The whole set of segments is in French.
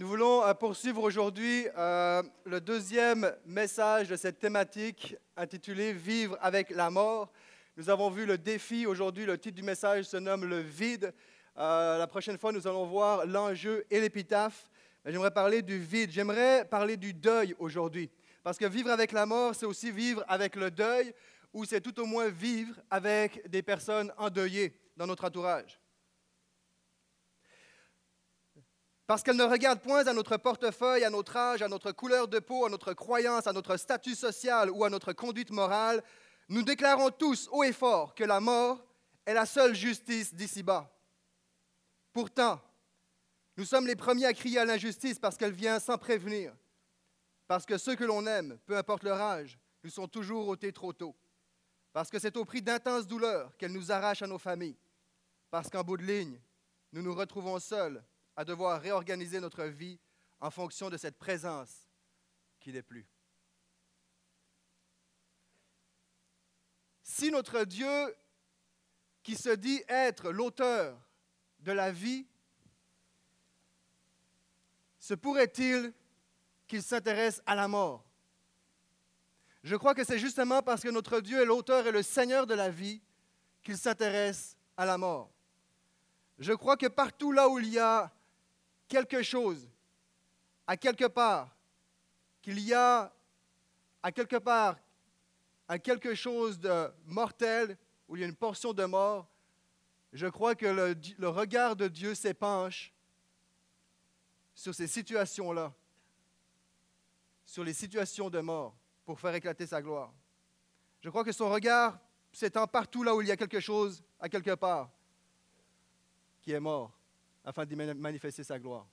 Nous voulons euh, poursuivre aujourd'hui euh, le deuxième message de cette thématique intitulée Vivre avec la mort. Nous avons vu le défi aujourd'hui, le titre du message se nomme Le vide. Euh, la prochaine fois, nous allons voir l'enjeu et l'épitaphe. J'aimerais parler du vide, j'aimerais parler du deuil aujourd'hui. Parce que vivre avec la mort, c'est aussi vivre avec le deuil, ou c'est tout au moins vivre avec des personnes endeuillées dans notre entourage. Parce qu'elle ne regarde point à notre portefeuille, à notre âge, à notre couleur de peau, à notre croyance, à notre statut social ou à notre conduite morale, nous déclarons tous haut et fort que la mort est la seule justice d'ici-bas. Pourtant, nous sommes les premiers à crier à l'injustice parce qu'elle vient sans prévenir. Parce que ceux que l'on aime, peu importe leur âge, nous sont toujours ôtés trop tôt. Parce que c'est au prix d'intenses douleurs qu'elle nous arrache à nos familles. Parce qu'en bout de ligne, nous nous retrouvons seuls à devoir réorganiser notre vie en fonction de cette présence qui n'est plus. Si notre Dieu, qui se dit être l'auteur de la vie, se pourrait-il qu'il s'intéresse à la mort? Je crois que c'est justement parce que notre Dieu est l'auteur et le Seigneur de la vie qu'il s'intéresse à la mort. Je crois que partout là où il y a quelque chose, à quelque part, qu'il y a à quelque part à quelque chose de mortel, où il y a une portion de mort, je crois que le, le regard de Dieu s'épanche sur ces situations-là, sur les situations de mort, pour faire éclater sa gloire. Je crois que son regard s'étend partout là où il y a quelque chose, à quelque part, qui est mort afin d'y manifester sa gloire.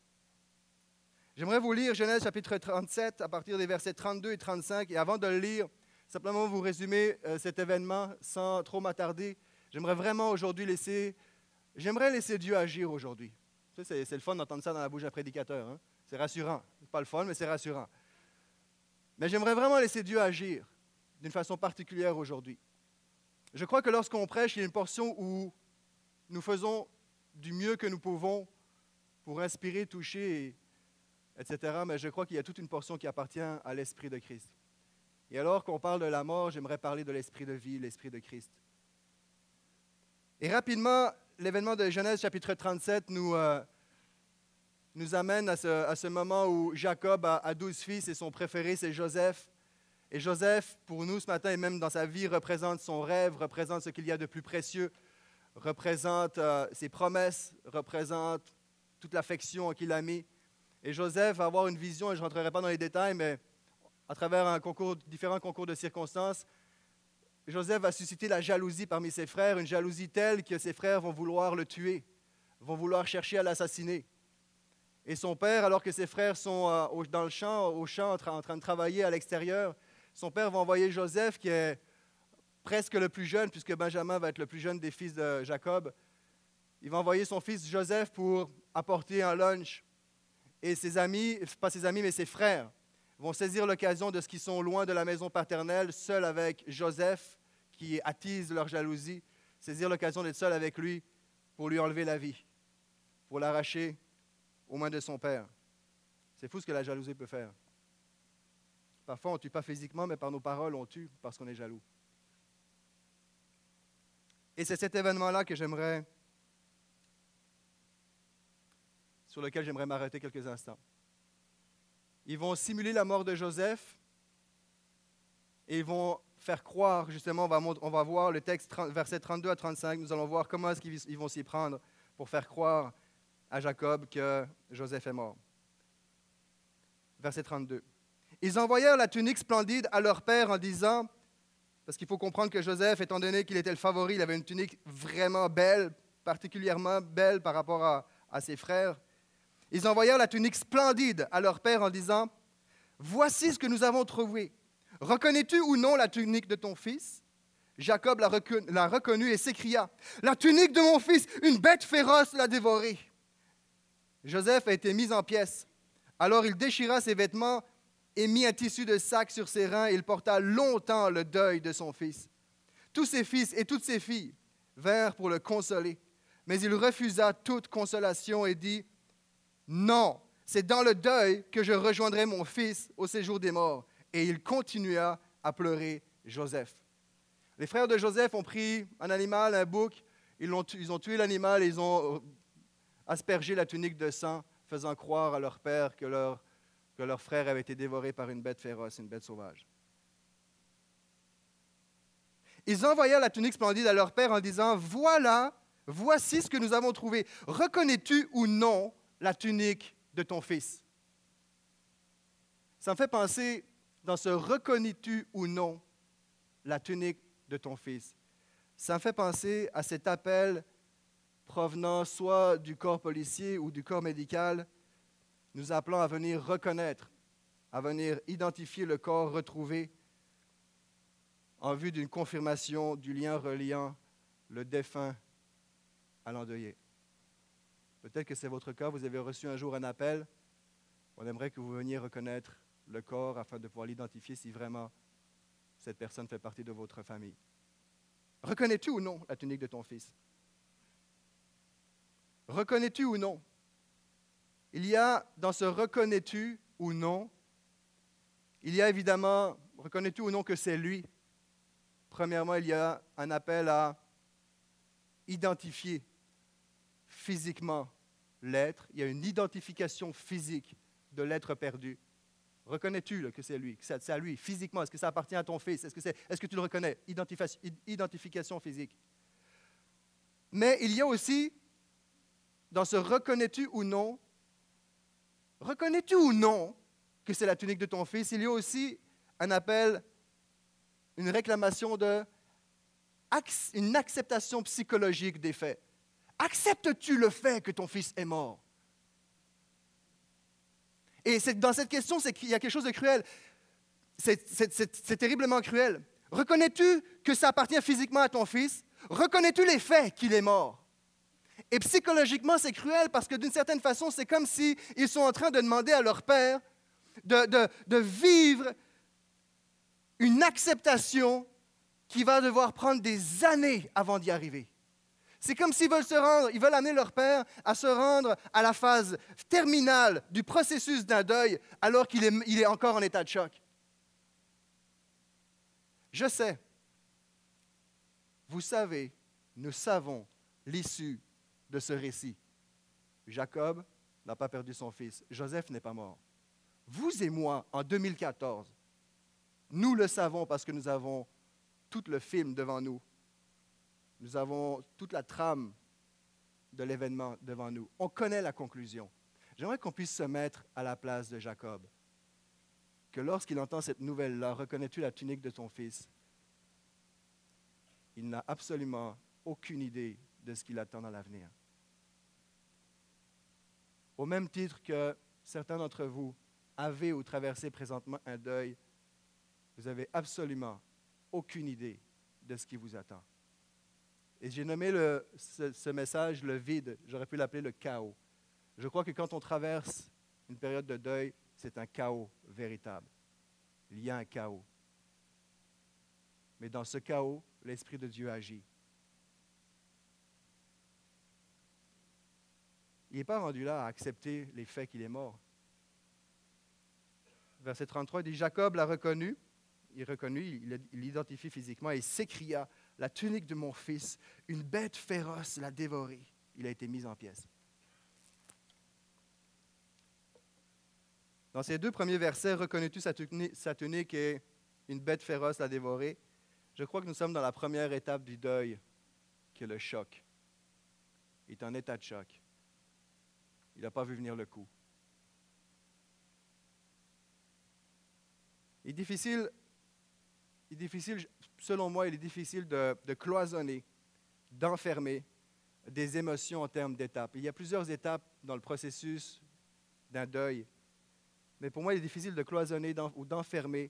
J'aimerais vous lire Genèse chapitre 37 à partir des versets 32 et 35. Et avant de le lire, simplement vous résumer euh, cet événement sans trop m'attarder. J'aimerais vraiment aujourd'hui laisser, j'aimerais laisser Dieu agir aujourd'hui. C'est, le fun d'entendre ça dans la bouche d'un prédicateur. Hein. C'est rassurant. Pas le fun, mais c'est rassurant. Mais j'aimerais vraiment laisser Dieu agir d'une façon particulière aujourd'hui. Je crois que lorsqu'on prêche, il y a une portion où nous faisons du mieux que nous pouvons pour inspirer, toucher, etc. Mais je crois qu'il y a toute une portion qui appartient à l'Esprit de Christ. Et alors qu'on parle de la mort, j'aimerais parler de l'Esprit de vie, l'Esprit de Christ. Et rapidement, l'événement de Genèse chapitre 37 nous, euh, nous amène à ce, moment où Jacob a, douze fils et son préféré, c'est Joseph. Et Joseph, pour nous ce matin et même dans sa vie, représente son rêve, représente ce qu'il y a de plus précieux représente euh, ses promesses, représente toute l'affection qu'il a mis. Et Joseph va avoir une vision, et je ne rentrerai pas dans les détails, mais à travers différents concours de circonstances, Joseph va susciter la jalousie parmi ses frères, une jalousie telle que ses frères vont vouloir le tuer, vont vouloir chercher à l'assassiner. Et son père, alors que ses frères sont euh, dans le champ, au champ, en train de travailler à l'extérieur, son père va envoyer Joseph, qui est presque le plus jeune, puisque Benjamin va être le plus jeune des fils de Jacob. Il va envoyer son fils Joseph pour apporter un lunch. Et ses amis, pas ses amis, mais ses frères, vont saisir l'occasion de ce qu'ils sont loin de la maison paternelle, seuls avec Joseph, qui attise leur jalousie, saisir l'occasion d'être seul avec lui pour lui enlever la vie, pour l'arracher aux mains de son père. C'est fou ce que la jalousie peut faire. Parfois, on ne tue pas physiquement, mais par nos paroles, on tue parce qu'on est jaloux. Et c'est cet événement-là que j'aimerais, sur lequel j'aimerais m'arrêter quelques instants. Ils vont simuler la mort de Joseph et ils vont faire croire, justement, on va, on va voir le texte, verset 32 à 35, nous allons voir comment est-ce qu'ils vont s'y prendre pour faire croire à Jacob que Joseph est mort. Verset 32. Ils envoyèrent la tunique splendide à leur père en disant, parce qu'il faut comprendre que Joseph, étant donné qu'il était le favori, il avait une tunique vraiment belle, particulièrement belle par rapport à, ses frères. Ils envoyèrent la tunique splendide à leur père en disant, Voici ce que nous avons trouvé. Reconnais-tu ou non la tunique de ton fils? Jacob l'a reconnue et s'écria, La tunique de mon fils, une bête féroce l'a dévorée. Joseph a été mis en pièces. Alors il déchira ses vêtements et mit un tissu de sac sur ses reins, il porta longtemps le deuil de son fils. Tous ses fils et toutes ses filles vinrent pour le consoler, mais il refusa toute consolation et dit, Non, c'est dans le deuil que je rejoindrai mon fils au séjour des morts. Et il continua à pleurer Joseph. Les frères de Joseph ont pris un animal, un bouc, ils ont, ils ont tué l'animal ils ont aspergé la tunique de sang, faisant croire à leur père que leur, que leur frère avait été dévoré par une bête féroce, une bête sauvage. Ils envoyèrent la tunique splendide à leur père en disant, voilà, voici ce que nous avons trouvé. Reconnais-tu ou non la tunique de ton fils? Ça me fait penser dans ce reconnais-tu ou non la tunique de ton fils? Ça me fait penser à cet appel provenant soit du corps policier ou du corps médical, nous appelant à venir reconnaître, à venir identifier le corps retrouvé en vue d'une confirmation du lien reliant le défunt à l'endeuillé. Peut-être que c'est votre cas, vous avez reçu un jour un appel. On aimerait que vous veniez reconnaître le corps afin de pouvoir l'identifier si vraiment cette personne fait partie de votre famille. Reconnais-tu ou non la tunique de ton fils? Reconnais-tu ou non? Il y a dans ce reconnais-tu ou non, il y a évidemment, reconnais-tu ou non que c'est lui? Premièrement, il y a un appel à identifier physiquement l'être. Il y a une identification physique de l'être perdu. Reconnais-tu que c'est lui, que c'est à lui, physiquement? Est-ce que ça appartient à ton fils? Est-ce que, est, que tu le reconnais? Identification physique. Mais il y a aussi, dans ce reconnais-tu ou non, reconnais-tu ou non que c'est la tunique de ton fils? Il y a aussi un appel une réclamation de acceptation psychologique des faits. Acceptes-tu le fait que ton fils est mort? Et dans cette question, c'est qu'il y a quelque chose de cruel. C'est terriblement cruel. Reconnais-tu que ça appartient physiquement à ton fils? Reconnais-tu les faits qu'il est mort? Et psychologiquement, c'est cruel parce que d'une certaine façon, c'est comme s'ils sont en train de demander à leur père de, vivre une acceptation qui va devoir prendre des années avant d'y arriver. C'est comme s'ils veulent se rendre, ils veulent amener leur père à se rendre à la phase terminale du processus d'un deuil alors qu'il est, il est encore en état de choc. Je sais, vous savez, nous savons l'issue de ce récit. Jacob n'a pas perdu son fils, Joseph n'est pas mort. Vous et moi, en 2014, nous le savons parce que nous avons tout le film devant nous. Nous avons toute la trame de l'événement devant nous. On connaît la conclusion. J'aimerais qu'on puisse se mettre à la place de Jacob. Que lorsqu'il entend cette nouvelle-là, reconnais-tu la tunique de ton fils? Il n'a absolument aucune idée de ce qu'il attend dans l'avenir. Au même titre que certains d'entre vous avaient ou traversé présentement un deuil vous n'avez absolument aucune idée de ce qui vous attend. Et j'ai nommé ce, message le vide. J'aurais pu l'appeler le chaos. Je crois que quand on traverse une période de deuil, c'est un chaos véritable. Il y a un chaos. Mais dans ce chaos, l'Esprit de Dieu agit. Il n'est pas rendu là à accepter les faits qu'il est mort. Verset 33 dit, Jacob l'a reconnu il reconnut, il l'identifie physiquement et s'écria La tunique de mon fils, une bête féroce l'a dévoré. Il a été mis en pièces. Dans ces deux premiers versets, reconnais-tu sa tunique, et une bête féroce l'a dévoré? Je crois que nous sommes dans la première étape du deuil, qui est le choc. Il est en état de choc. Il n'a pas vu venir le coup. Il est difficile selon moi, il est difficile de, cloisonner, d'enfermer des émotions en termes d'étapes. Il y a plusieurs étapes dans le processus d'un deuil. Mais pour moi, il est difficile de cloisonner ou d'enfermer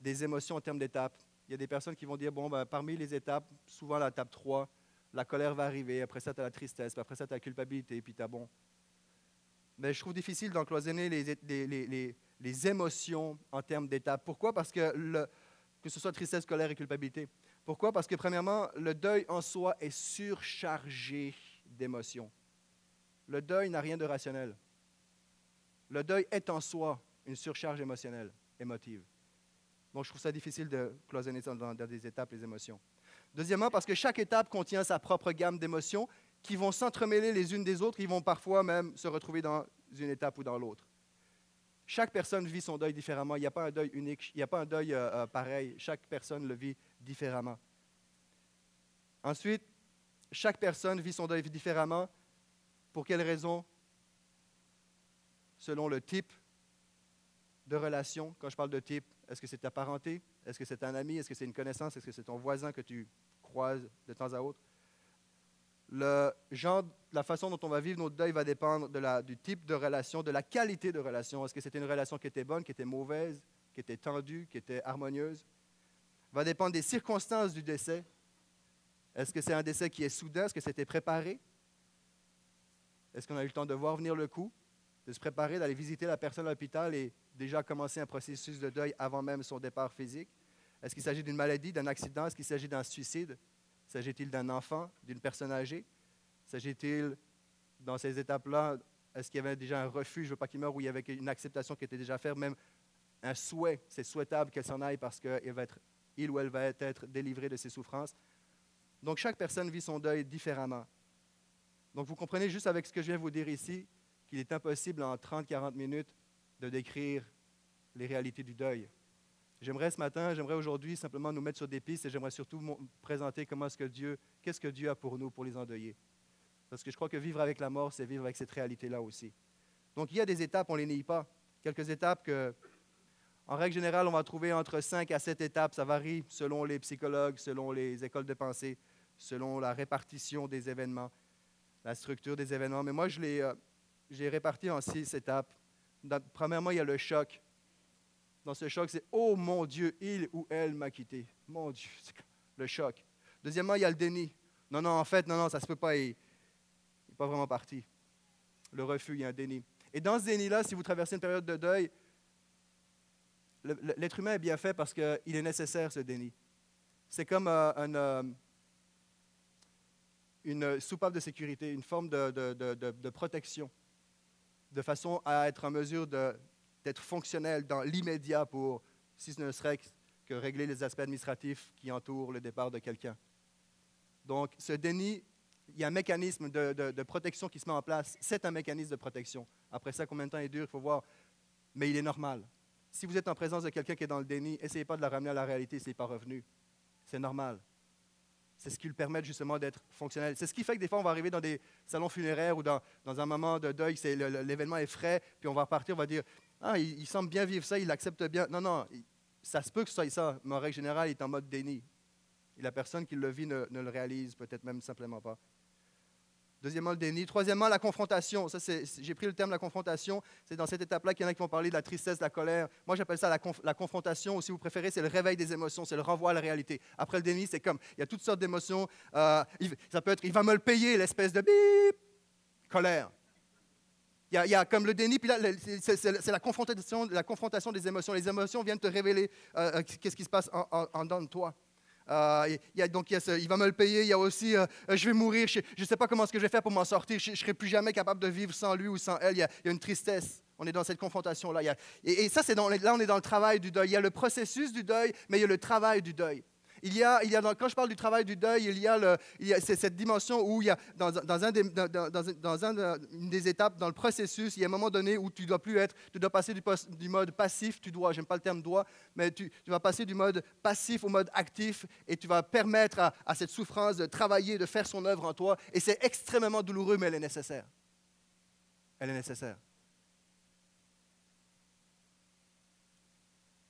des émotions en termes d'étapes. Il y a des personnes qui vont dire, bon, ben, parmi les étapes, souvent la étape 3, la colère va arriver, après ça, tu as la tristesse, après ça, tu as la culpabilité, puis tu as bon. Mais je trouve difficile d'encloisonner les, les, les, émotions en termes d'étapes. Pourquoi? Parce que le, que ce soit tristesse, colère et culpabilité. Pourquoi? Parce que premièrement, le deuil en soi est surchargé d'émotions. Le deuil n'a rien de rationnel. Le deuil est en soi une surcharge émotionnelle, émotive. Donc, je trouve ça difficile de cloisonner dans des étapes les émotions. Deuxièmement, parce que chaque étape contient sa propre gamme d'émotions qui vont s'entremêler les unes des autres, qui vont parfois même se retrouver dans une étape ou dans l'autre. Chaque personne vit son deuil différemment. Il n'y a pas un deuil unique, il n'y a pas un deuil euh, euh, pareil. Chaque personne le vit différemment. Ensuite, chaque personne vit son deuil différemment. Pour quelle raison? Selon le type de relation. Quand je parle de type, est-ce que c'est ta parenté? Est-ce que c'est un ami? Est-ce que c'est une connaissance? Est-ce que c'est ton voisin que tu croises de temps à autre? Le genre, la façon dont on va vivre notre deuil va dépendre du type de relation, de la qualité de relation. Est-ce que c'était une relation qui était bonne, qui était mauvaise, qui était tendue, qui était harmonieuse? Va dépendre des circonstances du décès. Est-ce que c'est un décès qui est soudain? Est-ce que c'était préparé? Est-ce qu'on a eu le temps de voir venir le coup, de se préparer, d'aller visiter la personne à l'hôpital et déjà commencer un processus de deuil avant même son départ physique? Est-ce qu'il s'agit d'une maladie, d'un accident? Est-ce qu'il s'agit d'un suicide? S'agit-il d'un enfant, d'une personne âgée? S'agit-il, dans ces étapes-là, est-ce qu'il y avait déjà un refus, je ne veux pas qu'il meure, ou il y avait une acceptation qui était déjà faite, même un souhait, c'est souhaitable qu'elle s'en aille parce qu'il va être, il ou elle va être délivré de ses souffrances? Donc chaque personne vit son deuil différemment. Donc vous comprenez juste avec ce que je viens de vous dire ici qu'il est impossible en 30-40 minutes de décrire les réalités du deuil. J'aimerais ce matin, j'aimerais aujourd'hui simplement nous mettre sur des pistes et j'aimerais surtout présenter comment est-ce que Dieu, qu'est-ce que Dieu a pour nous, pour les endeuillés. Parce que je crois que vivre avec la mort, c'est vivre avec cette réalité-là aussi. Donc il y a des étapes, on ne les nie pas. Quelques étapes que, en règle générale, on va trouver entre 5 à 7 étapes. Ça varie selon les psychologues, selon les écoles de pensée, selon la répartition des événements, la structure des événements. Mais moi, je l'ai, euh, j'ai réparti en six étapes. premièrement, il y a le choc dans ce choc, c'est Oh mon Dieu, il ou elle m'a quitté. Mon Dieu, c'est le choc? Deuxièmement, il y a le déni. Non, non, en fait, non, non, ça ne se peut pas. Il n'est pas vraiment parti. Le refus, il y a un déni. Et dans ce déni-là, si vous traversez une période de deuil, l'être humain est bien fait parce qu'il est nécessaire, ce déni. C'est comme euh, euh, une soupape de sécurité, une forme de, de, protection, de façon à être en mesure de d'être fonctionnel dans l'immédiat pour, si ce ne serait que régler les aspects administratifs qui entourent le départ de quelqu'un. Donc, ce déni, il y a un mécanisme de, protection qui se met en place. C'est un mécanisme de protection. Après ça, combien de temps il dure, il faut voir. Mais il est normal. Si vous êtes en présence de quelqu'un qui est dans le déni, essayez pas de la ramener à la réalité s'il n'est pas revenu. C'est normal. C'est ce qui lui permet justement d'être fonctionnel. C'est ce qui fait que des fois, on va arriver dans des salons funéraires ou dans, un moment de deuil, l'événement est frais, puis on va repartir, on va dire ah, il, semble bien vivre ça, il accepte bien. Non, non, ça se peut que ce soit ça, mais en règle générale, il est en mode déni. Et la personne qui le vit ne, le réalise peut-être même simplement pas. Deuxièmement, le déni. Troisièmement, la confrontation. Ça, j'ai pris le terme la confrontation. C'est dans cette étape-là qu'il y en a qui vont parler de la tristesse, de la colère. Moi, j'appelle ça la, confrontation, ou si vous préférez, c'est le réveil des émotions, c'est le renvoi à la réalité. Après le déni, c'est comme, il y a toutes sortes d'émotions. Euh, ça peut être, il va me le payer, l'espèce de bip, colère. Il y, a, comme le déni, puis là, c'est la confrontation, la confrontation des émotions. Les émotions viennent te révéler euh, euh, qu'est-ce qui se passe en, en, dedans de toi. Euh, il, y a, donc, il, va me le payer. Il y a aussi, je vais mourir. Je ne sais pas comment ce que je vais faire pour m'en sortir. Je ne serai plus jamais capable de vivre sans lui ou sans elle. Il y a, une tristesse. On est dans cette confrontation-là. Et, et, ça, c'est là, on est dans le travail du deuil. Il y a le processus du deuil, mais il y a le travail du deuil. Il y a, quand je parle du travail du deuil, il y a, cette dimension où il y a, dans, un, une des étapes dans le processus, il y a un moment donné où tu dois plus être, tu dois passer du, mode passif, tu dois, j'aime pas le terme doit, mais tu, vas passer du mode passif au mode actif et tu vas permettre à cette souffrance de travailler, de faire son œuvre en toi. Et c'est extrêmement douloureux, mais elle est nécessaire. Elle est nécessaire.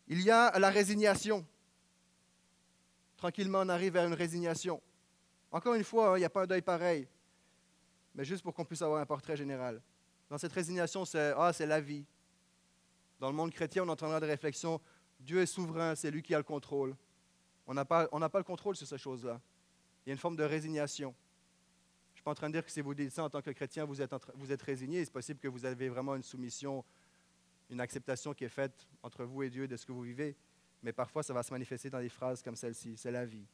Il y a la résignation tranquillement, on arrive vers une résignation. Encore une fois, hein, il n'y a pas un deuil pareil, mais juste pour qu'on puisse avoir un portrait général. Dans cette résignation, c'est ah, c'est la vie. Dans le monde chrétien, on entendra des réflexions Dieu est souverain, c'est lui qui a le contrôle. On n'a pas, pas le contrôle sur ces choses-là. Il y a une forme de résignation. Je ne suis pas en train de dire que si vous dites ça en tant que chrétien, vous êtes, vous êtes résigné. C'est possible que vous avez vraiment une soumission, une acceptation qui est faite entre vous et Dieu de ce que vous vivez mais parfois ça va se manifester dans des phrases comme celle-ci. C'est la vie.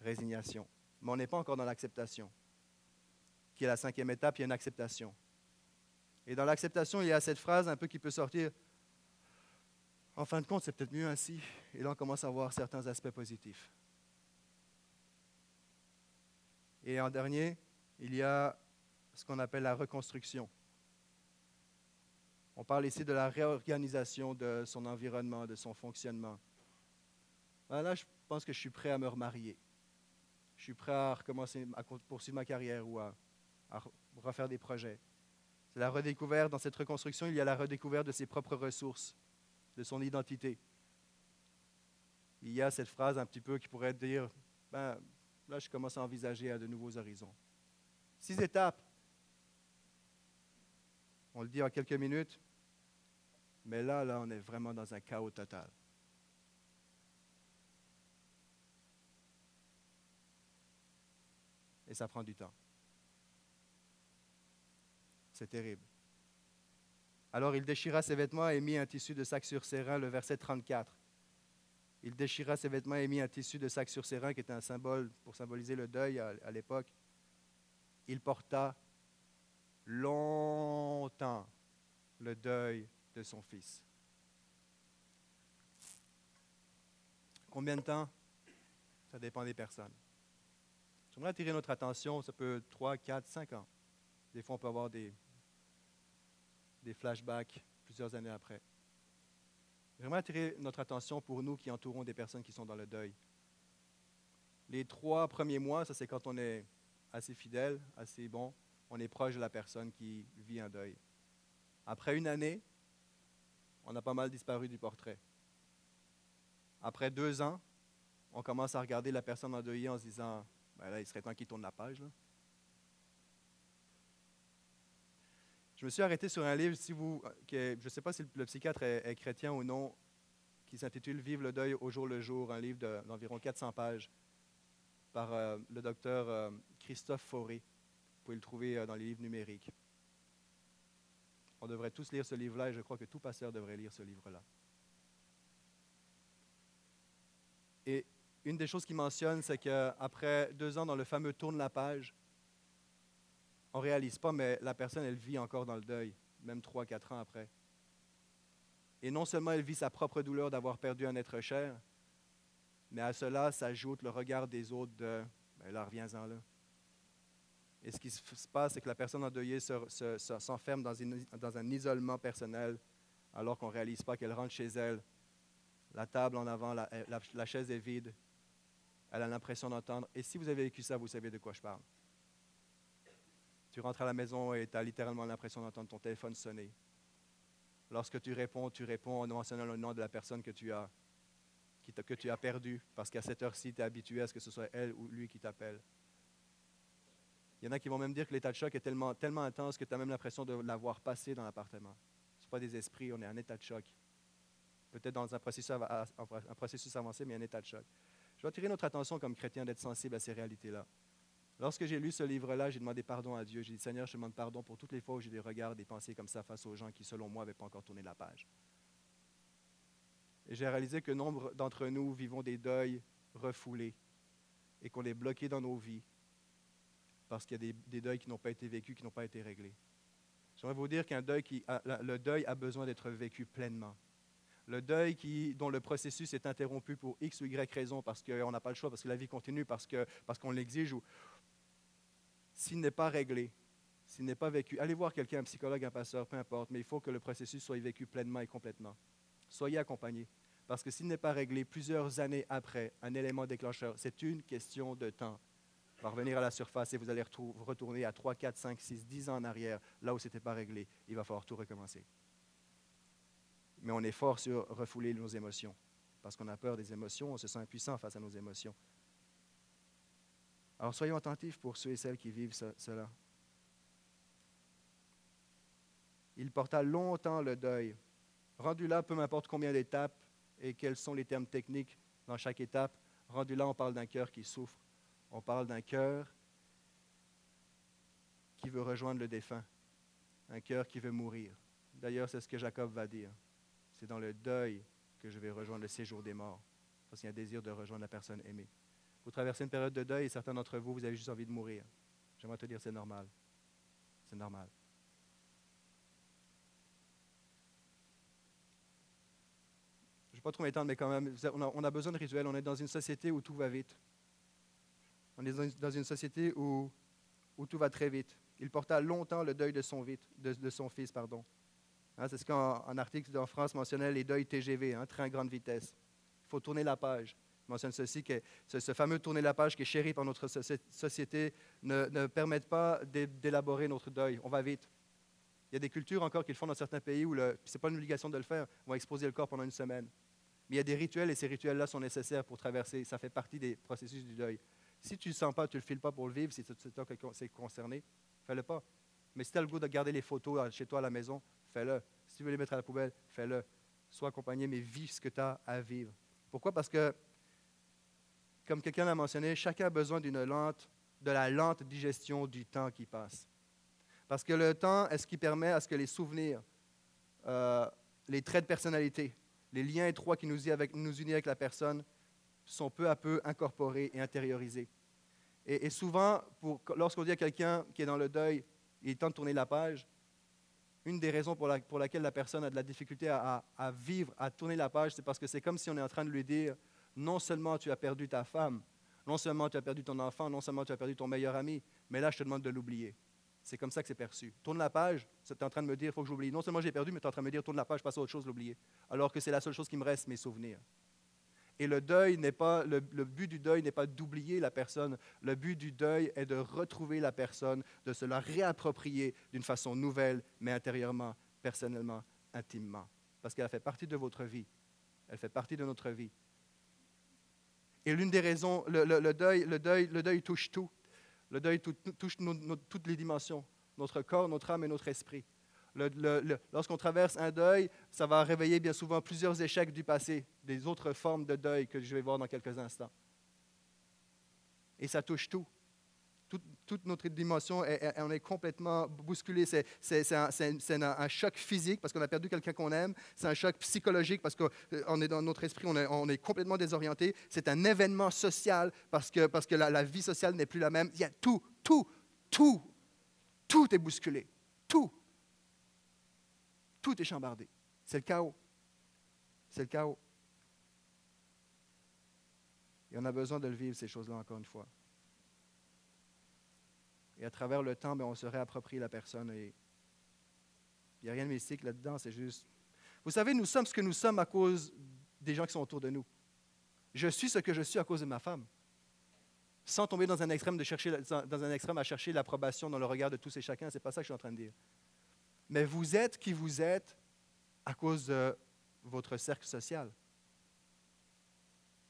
Résignation. Mais on n'est pas encore dans l'acceptation. Qui est la cinquième étape, il y a une acceptation. Et dans l'acceptation, il y a cette phrase un peu qui peut sortir. En fin de compte, c'est peut-être mieux ainsi. Et là, on commence à voir certains aspects positifs. Et en dernier, il y a ce qu'on appelle la reconstruction. On parle ici de la réorganisation de son environnement, de son fonctionnement. Ben là, je pense que je suis prêt à me remarier. Je suis prêt à recommencer, à poursuivre ma carrière ou à, refaire des projets. C'est la redécouverte, dans cette reconstruction, il y a la redécouverte de ses propres ressources, de son identité. Il y a cette phrase un petit peu qui pourrait dire, ben, là, je commence à envisager à de nouveaux horizons. Six étapes. On le dit en quelques minutes, mais là, là, on est vraiment dans un chaos total. Et ça prend du temps. C'est terrible. Alors il déchira ses vêtements et mit un tissu de sac sur ses reins, le verset 34. Il déchira ses vêtements et mit un tissu de sac sur ses reins, qui était un symbole pour symboliser le deuil à, à l'époque. Il porta longtemps le deuil de son fils. Combien de temps? Ça dépend des personnes. J'aimerais attirer notre attention, ça peut être 3, 4, 5 ans. Des fois, on peut avoir des, des flashbacks plusieurs années après. J'aimerais attirer notre attention pour nous qui entourons des personnes qui sont dans le deuil. Les trois premiers mois, ça c'est quand on est assez fidèle, assez bon, on est proche de la personne qui vit un deuil. Après une année, on a pas mal disparu du portrait. Après deux ans, on commence à regarder la personne endeuillée en se disant, ben là, il serait temps qu'il tourne la page. Je me suis arrêté sur un livre, si vous, je ne sais pas si le psychiatre est, chrétien ou non, qui s'intitule Vive le deuil au jour le jour, un livre d'environ 400 pages par euh, le docteur euh, Christophe Fauré. Vous pouvez le trouver euh, dans les livres numériques. On devrait tous lire ce livre-là et je crois que tout pasteur devrait lire ce livre-là. Et une des choses qu'il mentionne, c'est qu'après deux ans dans le fameux tourne la page, on ne réalise pas, mais la personne, elle vit encore dans le deuil, même trois, quatre ans après. Et non seulement elle vit sa propre douleur d'avoir perdu un être cher, mais à cela s'ajoute le regard des autres de ben là, reviens-en là. Et ce qui se passe, c'est que la personne endeuillée s'enferme dans, un isolement personnel alors qu'on ne réalise pas qu'elle rentre chez elle. La table en avant, la, chaise est vide. Elle a l'impression d'entendre. Et si vous avez vécu ça, vous savez de quoi je parle. Tu rentres à la maison et tu as littéralement l'impression d'entendre ton téléphone sonner. Lorsque tu réponds, tu réponds en mentionnant le nom de la personne que tu as, que tu as perdu, parce qu'à cette heure-ci, tu es habitué à ce que ce soit elle ou lui qui t'appelle. Il y en a qui vont même dire que l'état de choc est tellement, intense que tu as même l'impression de l'avoir passé dans l'appartement. Ce pas des esprits, on est en état de choc. Peut-être dans un processus, un processus avancé, mais un état de choc. Je vais attirer notre attention comme chrétien d'être sensible à ces réalités-là. Lorsque j'ai lu ce livre-là, j'ai demandé pardon à Dieu. J'ai dit, Seigneur, je te demande pardon pour toutes les fois où j'ai des regards, des pensées comme ça face aux gens qui, selon moi, n'avaient pas encore tourné la page. Et j'ai réalisé que nombre d'entre nous vivons des deuils refoulés et qu'on est bloqués dans nos vies parce qu'il y a des, deuils qui n'ont pas été vécus, qui n'ont pas été réglés. J'aimerais vous dire qu'un deuil qui le deuil a besoin d'être vécu pleinement. Le deuil qui, dont le processus est interrompu pour X ou Y raison, parce qu'on n'a pas le choix, parce que la vie continue, parce qu'on parce l'exige, ou, s'il n'est pas réglé, s'il n'est pas vécu, allez voir quelqu'un, un psychologue, un pasteur, peu importe, mais il faut que le processus soit vécu pleinement et complètement. Soyez accompagnés. Parce que s'il n'est pas réglé plusieurs années après, un élément déclencheur, c'est une question de temps. Va revenir à la surface et vous allez retourner à 3, 4, 5, 6, 10 ans en arrière, là où ce n'était pas réglé. Il va falloir tout recommencer. Mais on est fort sur refouler nos émotions. Parce qu'on a peur des émotions, on se sent impuissant face à nos émotions. Alors soyons attentifs pour ceux et celles qui vivent cela. Il porta longtemps le deuil. Rendu là, peu m'importe combien d'étapes et quels sont les termes techniques dans chaque étape, rendu là, on parle d'un cœur qui souffre. On parle d'un cœur qui veut rejoindre le défunt, un cœur qui veut mourir. D'ailleurs, c'est ce que Jacob va dire. C'est dans le deuil que je vais rejoindre le séjour des morts, parce qu'il y a un désir de rejoindre la personne aimée. Vous traversez une période de deuil et certains d'entre vous, vous avez juste envie de mourir. J'aimerais te dire, c'est normal. C'est normal. Je ne vais pas trop m'étendre, mais quand même, on a, on a besoin de rituels. On est dans une société où tout va vite. On est dans une, société où, tout va très vite. Il porta longtemps le deuil de son, fils. pardon. Hein, c'est ce qu'un article en France mentionnait les deuils TGV, hein, train grande vitesse. Il faut tourner la page. Il mentionne ceci, que ce, fameux tourner la page qui est chéri par notre soci- société ne, permet pas d'é- d'élaborer notre deuil. On va vite. Il y a des cultures encore qui le font dans certains pays où ce n'est pas une obligation de le faire. On va exposer le corps pendant une semaine. Mais il y a des rituels et ces rituels-là sont nécessaires pour traverser. Ça fait partie des processus du deuil. Si tu ne le sens pas, tu ne le files pas pour le vivre, si c'est toi qui c'est concerné, fais-le pas. Mais si tu as le goût de garder les photos euh, chez toi à la maison, fais-le. Si tu veux les mettre à la poubelle, fais-le. Sois accompagné, mais vis ce que tu as à vivre. Pourquoi? Parce que, comme quelqu'un l'a mentionné, chacun a besoin d'une lente, de la lente digestion du temps qui passe. Parce que le temps est ce qui permet à ce que les souvenirs, euh, les traits de personnalité, les liens étroits qui nous, nous unissent avec la personne sont peu à peu incorporés et intériorisés. Et, souvent, lorsqu'on dit à quelqu'un qui est dans le deuil, il est temps de tourner la page, une des raisons pour, la- pour laquelle la personne a de la difficulté à, à- à vivre, à tourner la page, c'est parce que c'est comme si on est en train de lui dire, non seulement tu as perdu ta femme, non seulement tu as perdu ton enfant, non seulement tu as perdu ton meilleur ami, mais là, je te demande de l'oublier. C'est comme ça que c'est perçu. Tourne la page, tu es en train de me dire, il faut que j'oublie. Non seulement j'ai perdu, mais tu es en train de me dire, tourne la page, passe à autre chose, l'oublier. Alors que c'est la seule chose qui me reste, mes souvenirs. Et le deuil but du deuil n'est pas d'oublier la personne. Le but du deuil est de retrouver la personne, de se la réapproprier d'une façon nouvelle, mais intérieurement, personnellement, intimement. Parce qu'elle fait partie de votre vie. Elle fait partie de notre vie. Et l'une des raisons, le, deuil, touche tout. Le deuil tou- touche toutes les dimensions, notre corps, notre âme et notre esprit. Lorsqu'on traverse un deuil, ça va réveiller bien souvent plusieurs échecs du passé, des autres formes de deuil que je vais voir dans quelques instants. Et ça touche tout. Toute, notre dimension, est- on est complètement bousculé. C'est un, choc physique parce qu'on a perdu quelqu'un qu'on aime. C'est un choc psychologique parce qu'on est dans notre esprit, on est, on est complètement désorienté. C'est un événement social parce que, parce que la, la vie sociale n'est plus la même. Il y a tout, tout, tout, tout est bousculé. Tout. Tout est chambardé. C'est le chaos. C'est le chaos. Et on a besoin de le vivre, ces choses-là, encore une fois. Et à travers le temps, ben, on se réapproprie la personne. Il n'y a rien de mystique là-dedans, c'est juste. Vous savez, nous sommes ce que nous sommes à cause des gens qui sont autour de nous. Je suis ce que je suis à cause de ma femme. Sans tomber dans un extrême, de chercher, dans un extrême à chercher l'approbation dans le regard de tous et chacun, c'est pas ça que je suis en train de dire. Mais vous êtes qui vous êtes à cause de votre cercle social.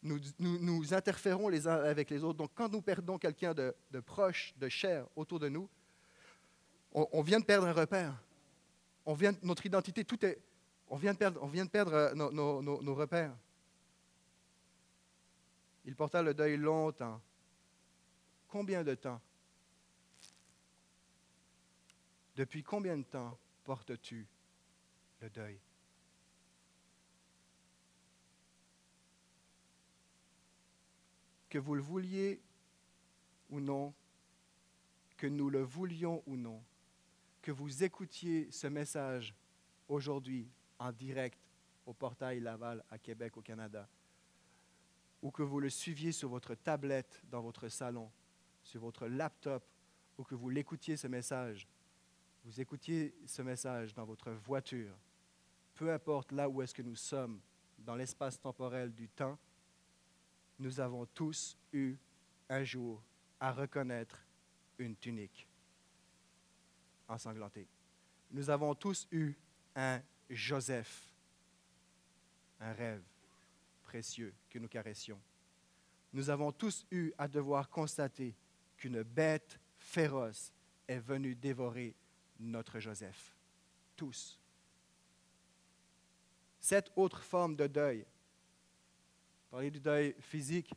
Nous, nous, interférons les uns avec les autres. Donc, quand nous perdons quelqu'un de, proche, de cher autour de nous, on, vient de perdre un repère. On vient, notre identité, tout est. On vient de perdre, on vient de perdre euh, nos repères. Il porta le deuil longtemps. Combien de temps? Depuis combien de temps portes-tu le deuil? Que vous le vouliez ou non, que nous le voulions ou non, que vous écoutiez ce message aujourd'hui en direct au portail Laval à Québec, au Canada, ou que vous le suiviez sur votre tablette dans votre salon, sur votre laptop, ou que vous l'écoutiez ce message, vous écoutiez ce message dans votre voiture, peu importe là où est-ce que nous sommes, dans l'espace temporel du temps, nous avons tous eu un jour à reconnaître une tunique ensanglantée. Nous avons tous eu un Joseph, un rêve précieux que nous caressions. Nous avons tous eu à devoir constater qu'une bête féroce est venue dévorer notre Joseph. Tous. Cette autre forme de deuil, parler du deuil physique,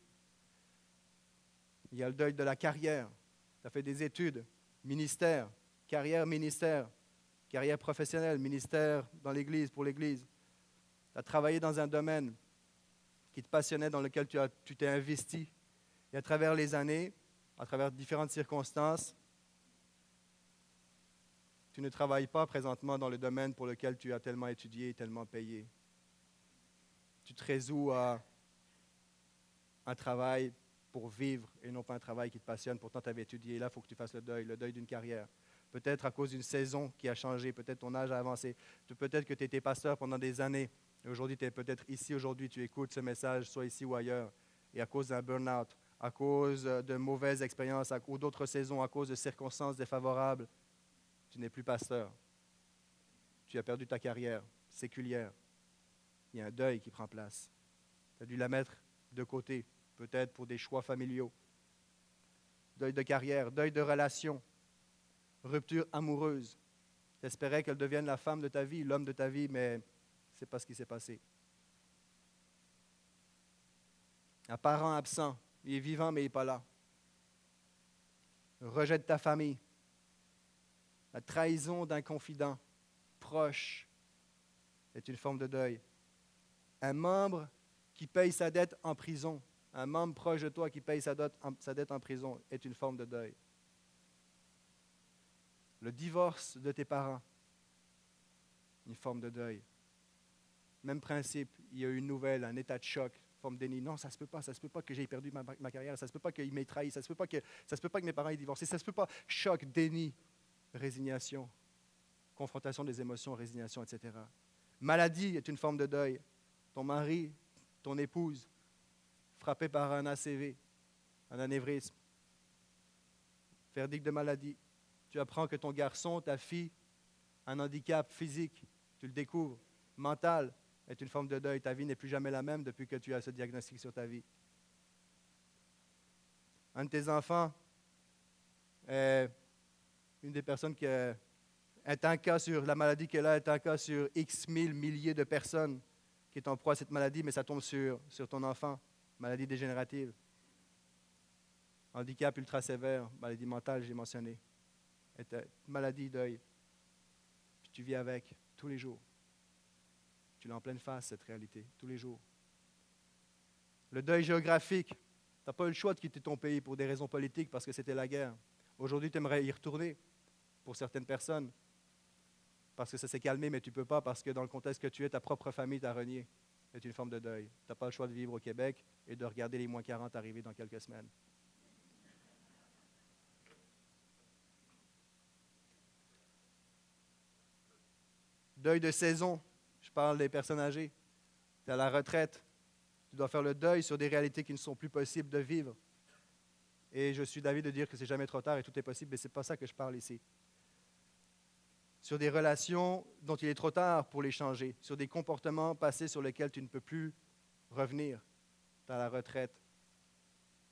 il y a le deuil de la carrière. As fait des études, ministère, carrière, ministère, carrière professionnelle, ministère dans l'Église, pour l'Église. Tu as travaillé dans un domaine qui te passionnait, dans lequel tu t'es investi. Et à travers les années, à travers différentes circonstances, tu ne travailles pas présentement dans le domaine pour lequel tu as tellement étudié et tellement payé. tu te résous à un travail pour vivre et non pas un travail qui te passionne. Pourtant, tu avais étudié. Là, il faut que tu fasses le deuil, le deuil d'une carrière. Peut-être à cause d'une saison qui a changé, peut-être ton âge a avancé, peut-être que tu étais pasteur pendant des années. Aujourd'hui, tu es peut-être ici, aujourd'hui, tu écoutes ce message, soit ici ou ailleurs. Et à cause d'un burn-out, à cause de mauvaises expériences ou d'autres saisons, à cause de circonstances défavorables, tu n'es plus pasteur. Tu as perdu ta carrière séculière. Il y a un deuil qui prend place. Tu as dû la mettre de côté, peut-être pour des choix familiaux. Deuil de carrière, deuil de relation, rupture amoureuse. Tu espérais qu'elle devienne la femme de ta vie, l'homme de ta vie, mais ce n'est pas ce qui s'est passé. Un parent absent, il est vivant, mais il n'est pas là. rejet de ta famille, la trahison d'un confident proche est une forme de deuil. Un membre qui paye sa dette en prison, un membre proche de toi qui paye sa dette en, prison est une forme de deuil. Le divorce de tes parents, une forme de deuil. Même principe, il y a eu une nouvelle, un état de choc, forme de déni. Non, ça ne se peut pas, ça ne se peut pas que j'ai perdu ma, carrière, ça ne se peut pas qu'il m'ait trahi, ça ne se, peut pas que, se peut pas que mes parents aient divorcé, ça ne se peut pas. Choc, déni, résignation, confrontation des émotions, résignation, etc. Maladie est une forme de deuil. Ton mari, ton épouse, frappé par un ACV, un anévrisme, verdict de maladie. Tu apprends que ton garçon, ta fille, un handicap physique, tu le découvres, mental, est une forme de deuil. Ta vie n'est plus jamais la même depuis que tu as ce diagnostic sur ta vie. Un de tes enfants est une des personnes qui est un cas sur la maladie qu'elle a, est un cas sur X mille milliers de personnes qui est en proie à cette maladie, mais ça tombe sur, sur ton enfant, maladie dégénérative. Handicap ultra sévère, maladie mentale, j'ai mentionné. Maladie, deuil. Puis tu vis avec tous les jours. Tu l'as en pleine face, cette réalité, tous les jours. Le deuil géographique. Tu n'as pas eu le choix de quitter ton pays pour des raisons politiques parce que c'était la guerre. Aujourd'hui, tu aimerais y retourner pour certaines personnes parce que ça s'est calmé, mais tu ne peux pas parce que dans le contexte que tu es, ta propre famille t'a renié. C'est une forme de deuil. Tu n'as pas le choix de vivre au Québec et de regarder les moins 40 arriver dans quelques semaines. Deuil de saison. Je parle des personnes âgées. Tu es à la retraite. Tu dois faire le deuil sur des réalités qui ne sont plus possibles de vivre. Et je suis d'avis de dire que c'est jamais trop tard et tout est possible, mais ce n'est pas ça que je parle ici sur des relations dont il est trop tard pour les changer, sur des comportements passés sur lesquels tu ne peux plus revenir. Tu la retraite.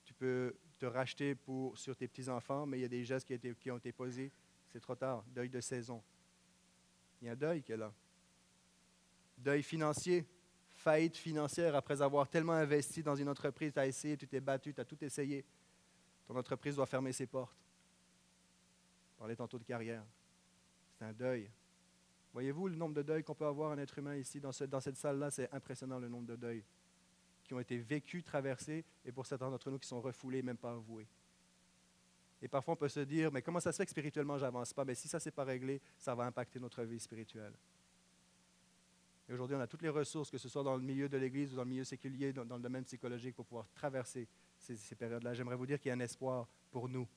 Tu peux te racheter sur tes petits-enfants, mais il y a des gestes qui, qui ont été posés. C'est trop tard. Deuil de saison. Il y a un deuil qui est là. Deuil financier, faillite financière après avoir tellement investi dans une entreprise, tu as essayé, tu t'es battu, tu as tout essayé. Ton entreprise doit fermer ses portes. Parler tantôt de carrière. C'est un deuil. Voyez-vous le nombre de deuils qu'on peut avoir un être humain ici, dans, dans cette salle-là, c'est impressionnant le nombre de deuils qui ont été vécus, traversés, et pour certains d'entre nous qui sont refoulés, même pas avoués. Et parfois, on peut se dire, mais comment ça se fait que spirituellement, j'avance pas? Mais si ça, n'est pas réglé, ça va impacter notre vie spirituelle. Et aujourd'hui, on a toutes les ressources, que ce soit dans le milieu de l'Église ou dans le milieu séculier, dans, le domaine psychologique, pour pouvoir traverser ces périodes-là. J'aimerais vous dire qu'il y a un espoir pour nous.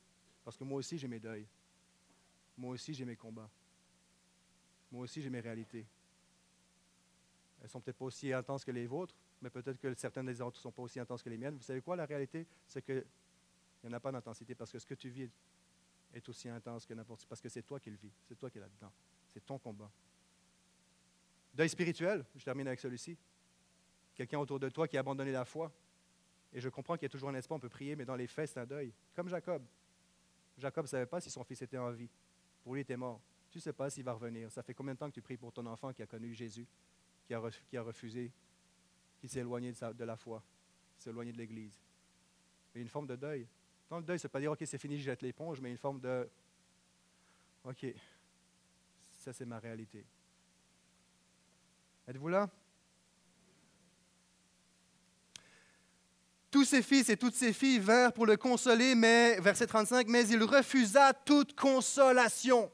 Parce que moi aussi, j'ai mes deuils. Moi aussi, j'ai mes combats. Moi aussi, j'ai mes réalités. Elles sont peut-être pas aussi intenses que les vôtres, mais peut-être que certaines des autres ne sont pas aussi intenses que les miennes. Vous savez quoi, la réalité, c'est qu'il n'y en a pas d'intensité parce que ce que tu vis est aussi intense que n'importe parce que c'est toi qui le vis, c'est toi qui es là-dedans, c'est ton combat. Deuil spirituel, je termine avec celui-ci. Quelqu'un autour de toi qui a abandonné la foi. Et je comprends qu'il y a toujours un espoir, on peut prier, mais dans les faits, c'est un deuil. Comme Jacob. Jacob ne savait pas si son fils était en vie. Pour lui, il était mort. Tu ne sais pas s'il va revenir. Ça fait combien de temps que tu pries pour ton enfant qui a connu Jésus, qui a, refusé, qui s'est éloigné de, la foi, s'est éloigné de l'Église? Mais une forme de deuil. Dans le deuil, ce n'est pas dire, OK, c'est fini, je jette l'éponge, mais une forme de, OK, ça c'est ma réalité. Êtes-vous là? Tous ses fils et toutes ses filles vinrent pour le consoler, mais, verset 35, mais il refusa toute consolation.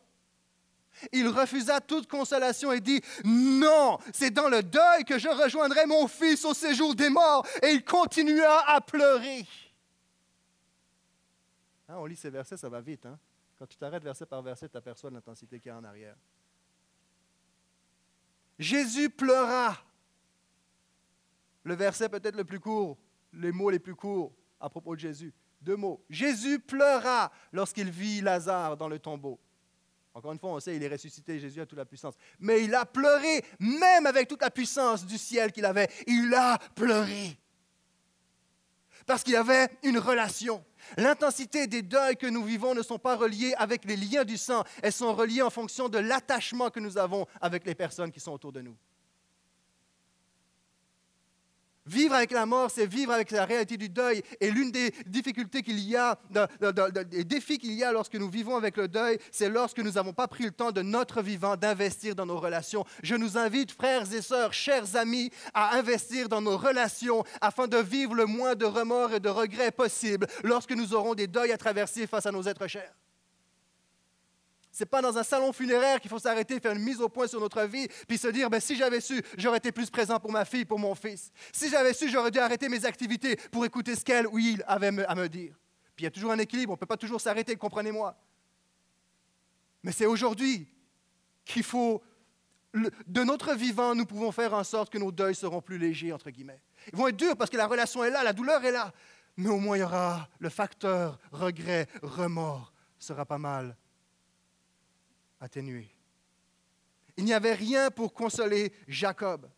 Il refusa toute consolation et dit, non, c'est dans le deuil que je rejoindrai mon fils au séjour des morts. Et il continua à pleurer. Hein, on lit ces versets, ça va vite. Hein? Quand tu t'arrêtes verset par verset, tu aperçois l'intensité qu'il y a en arrière. Jésus pleura. Le verset peut-être le plus court, les mots les plus courts à propos de Jésus. Deux mots. Jésus pleura lorsqu'il vit Lazare dans le tombeau. Encore une fois, on sait, il est ressuscité, Jésus a toute la puissance. Mais il a pleuré, même avec toute la puissance du ciel qu'il avait. Il a pleuré. Parce qu'il avait une relation. L'intensité des deuils que nous vivons ne sont pas reliées avec les liens du sang, elles sont reliées en fonction de l'attachement que nous avons avec les personnes qui sont autour de nous. Vivre avec la mort, c'est vivre avec la réalité du deuil. Et l'une des difficultés qu'il y a, des défis qu'il y a lorsque nous vivons avec le deuil, c'est lorsque nous n'avons pas pris le temps de notre vivant d'investir dans nos relations. Je nous invite, frères et sœurs, chers amis, à investir dans nos relations afin de vivre le moins de remords et de regrets possible lorsque nous aurons des deuils à traverser face à nos êtres chers. N'est pas dans un salon funéraire qu'il faut s'arrêter, faire une mise au point sur notre vie, puis se dire, ben, si j'avais su, j'aurais été plus présent pour ma fille, pour mon fils. Si j'avais su, j'aurais dû arrêter mes activités pour écouter ce qu'elle ou il avait à me dire. Puis il y a toujours un équilibre, on ne peut pas toujours s'arrêter, comprenez-moi. Mais c'est aujourd'hui qu'il faut, de notre vivant, nous pouvons faire en sorte que nos deuils seront plus légers, entre guillemets. Ils vont être durs parce que la relation est là, la douleur est là. Mais au moins, il y aura le facteur regret, remords, sera pas mal atténué. Il n'y avait rien pour consoler Jacob.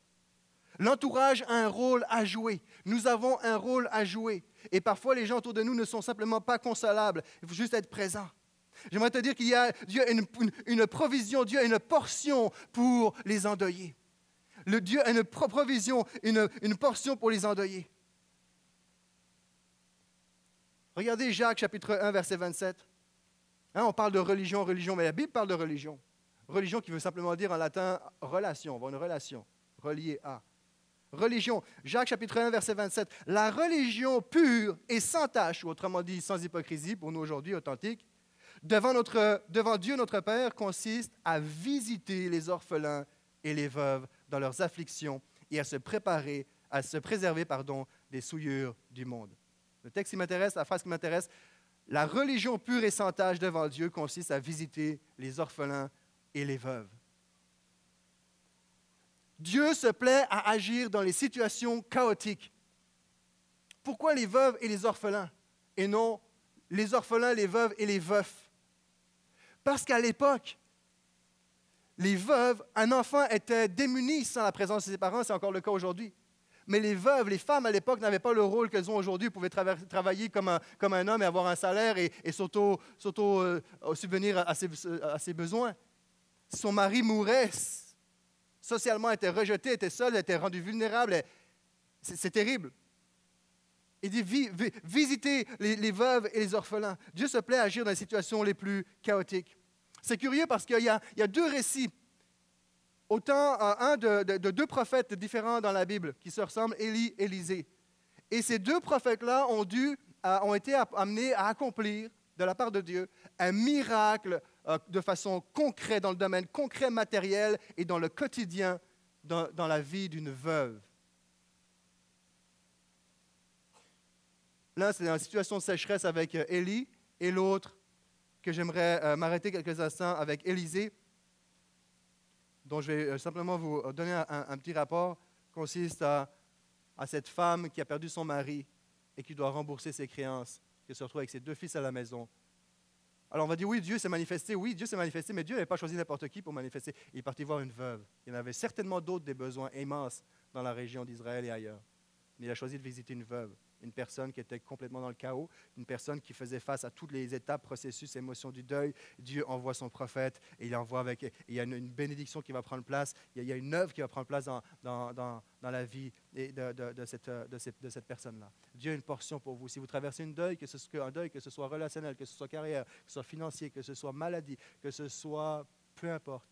L'entourage a un rôle à jouer. Nous avons un rôle à jouer. Et parfois, les gens autour de nous ne sont simplement pas consolables. Il faut juste être présent. J'aimerais te dire qu'il y a Dieu a une, provision, Dieu a une portion pour les endeuillés. Le Dieu a une provision, une, une portion pour les endeuillés. Regardez Jacques chapitre 1, verset 27. Hein, on parle de religion, religion, mais la Bible parle de religion. Religion qui veut simplement dire en latin relation, une relation, reliée à. Religion. Jacques chapitre 1, verset 27. La religion pure et sans tache, ou autrement dit sans hypocrisie, pour nous aujourd'hui authentique, devant, notre, devant Dieu notre Père consiste à visiter les orphelins et les veuves dans leurs afflictions et à se préparer, à se préserver pardon, des souillures du monde. Le texte qui m'intéresse, la phrase qui m'intéresse, la religion pure et sans tâche devant Dieu consiste à visiter les orphelins et les veuves. Dieu se plaît à agir dans les situations chaotiques. Pourquoi les veuves et les orphelins et non les orphelins, les veuves et les veufs? Parce qu'à l'époque, les veuves, un enfant était démuni sans la présence de ses parents, c'est encore le cas aujourd'hui. Mais les veuves, les femmes à l'époque n'avaient pas le rôle qu'elles ont aujourd'hui, pouvaient travailler comme un, comme un homme et avoir un salaire et, s'auto-subvenir euh, à, ses, à ses besoins. Son mari mourait, socialement était rejeté, était seul, était rendu vulnérable. C'est terrible. Il dit visitez les, les, veuves et les orphelins. Dieu se plaît à agir dans les situations les plus chaotiques. C'est curieux parce qu'il y, y, a deux récits autant un de, deux prophètes différents dans la Bible qui se ressemblent, Élie et Élisée. Et ces deux prophètes-là ont, ont été amenés à accomplir de la part de Dieu un miracle euh, de façon concrète, dans le domaine concret matériel et dans le quotidien, dans, dans la vie d'une veuve. L'un, c'est dans la situation de sécheresse avec euh, Élie, et l'autre, que j'aimerais euh, m'arrêter quelques instants avec Élisée, dont je vais euh, simplement vous euh, donner un, petit rapport, consiste à, cette femme qui a perdu son mari et qui doit rembourser ses créances, qui se retrouve avec ses deux fils à la maison. Alors on va dire, oui, Dieu s'est manifesté, oui, Dieu s'est manifesté, mais Dieu n'avait pas choisi n'importe qui pour manifester. Il est parti voir une veuve. Il y en avait certainement d'autres des besoins immenses dans la région d'Israël et ailleurs. Mais il a choisi de visiter une veuve une personne qui était complètement dans le chaos, une personne qui faisait face à toutes les étapes, processus, émotions du deuil. Dieu envoie son prophète et il envoie avec, il y a une, bénédiction qui va prendre place, il y a, une œuvre qui va prendre place dans, dans, dans, la vie de, de, de, cette, de cette, cette personne-là. Dieu a une portion pour vous. Si vous traversez une deuil, que ce soit un deuil, que ce soit relationnel, que ce soit carrière, que ce soit financier, que ce soit maladie, que ce soit peu importe,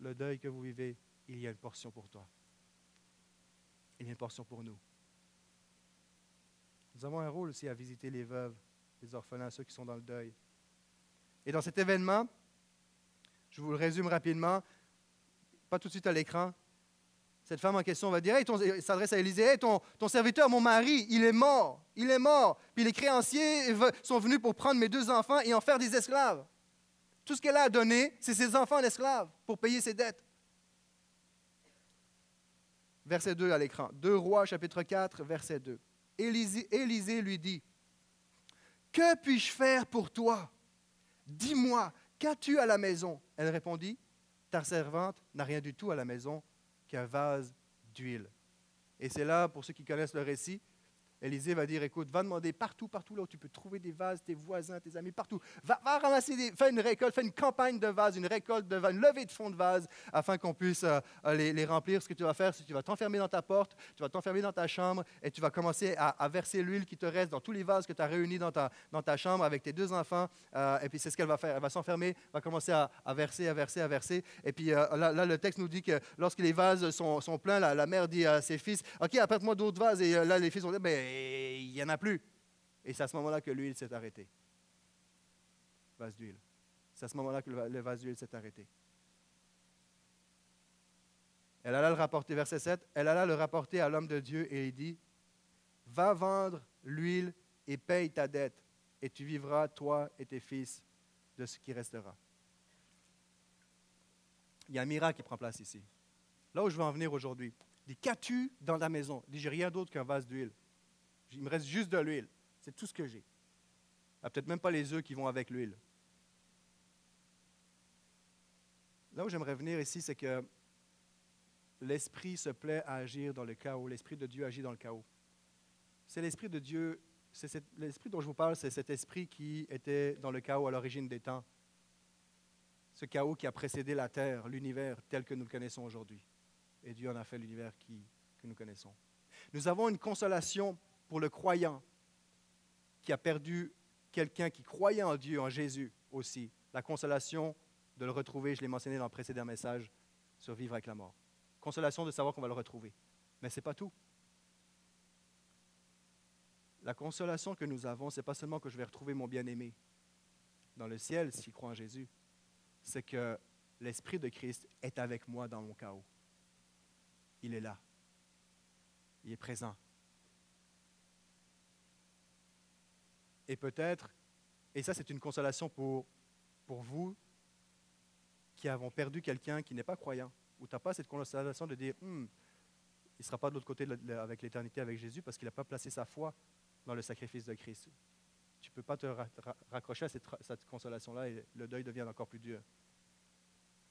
le deuil que vous vivez, il y a une portion pour toi. Il y a une portion pour nous. Nous avons un rôle aussi à visiter les veuves, les orphelins, ceux qui sont dans le deuil. Et dans cet événement, Je vous le résume rapidement, pas tout de suite à l'écran. Cette femme en question va dire, hey, s'adresse à Élisée, ton serviteur, mon mari, il est mort, il est mort. Puis les créanciers sont venus pour prendre mes deux enfants et en faire des esclaves. Tout ce qu'elle a à donner, c'est ses enfants en esclaves pour payer ses dettes. Verset 2 à l'écran. 2 Rois, chapitre 4, verset 2. Élisée, lui dit, Que puis-je faire pour toi? Dis-moi, qu'as-tu à la maison Elle répondit, Ta servante n'a rien du tout à la maison qu'un vase d'huile. Et c'est là, pour ceux qui connaissent le récit, Élisée va dire, écoute, va demander partout, partout là où tu peux trouver des vases, tes voisins, tes amis, partout. Va, ramasser, des, fais une récolte, fais une campagne de vases, une récolte de vases, une levée de fonds de vases, afin qu'on puisse euh, euh, les, remplir. Ce que tu vas faire, c'est que tu vas t'enfermer dans ta porte, tu vas t'enfermer dans ta chambre, et tu vas commencer à, verser l'huile qui te reste dans tous les vases que tu as réunis dans ta, dans ta chambre avec tes deux enfants. Euh, et puis c'est ce qu'elle va faire. Elle va s'enfermer, va commencer à, verser, à verser, à verser. Et puis là, le texte nous dit que lorsque les vases sont, pleins, la, mère dit à ses fils, OK, apporte-moi d'autres vases. Et là, les fils ont dit, ben, il n'y en a plus. Et c'est à ce moment-là que l'huile s'est arrêtée. Vase d'huile. C'est à ce moment-là que le vase d'huile s'est arrêté. Elle alla le rapporter, verset 7, elle alla le rapporter à l'homme de Dieu et il dit, va vendre l'huile et paye ta dette, et tu vivras, toi et tes fils, de ce qui restera. Il y a un miracle qui prend place ici. Là où je veux en venir aujourd'hui. Dis, qu'as-tu dans la maison? Dis, j'ai rien d'autre qu'un vase d'huile. Il me reste juste de l'huile. C'est tout ce que j'ai. Ah, peut-être même pas les œufs qui vont avec l'huile. Là où j'aimerais venir ici, c'est que l'Esprit se plaît à agir dans le chaos. L'Esprit de Dieu agit dans le chaos. C'est l'Esprit de Dieu, c'est l'Esprit dont je vous parle, c'est cet Esprit qui était dans le chaos à l'origine des temps. Ce chaos qui a précédé la terre, l'univers tel que nous le connaissons aujourd'hui. Et Dieu en a fait l'univers que nous connaissons. Nous avons une consolation pour le croyant qui a perdu quelqu'un qui croyait en Dieu, en Jésus aussi. La consolation de le retrouver, je l'ai mentionné dans le précédent message, survivre avec la mort. Consolation de savoir qu'on va le retrouver. Mais ce n'est pas tout. La consolation que nous avons, ce n'est pas seulement que je vais retrouver mon bien-aimé dans le ciel s'il croit en Jésus, c'est que l'Esprit de Christ est avec moi dans mon chaos. Il est là. Il est présent. Et peut-être, et ça c'est une consolation pour, vous qui avons perdu quelqu'un qui n'est pas croyant, ou tu n'as pas cette consolation de dire, hmm, il ne sera pas de l'autre côté avec l'éternité avec Jésus parce qu'il n'a pas placé sa foi dans le sacrifice de Christ. Tu ne peux pas te raccrocher à cette consolation-là et le deuil devient encore plus dur.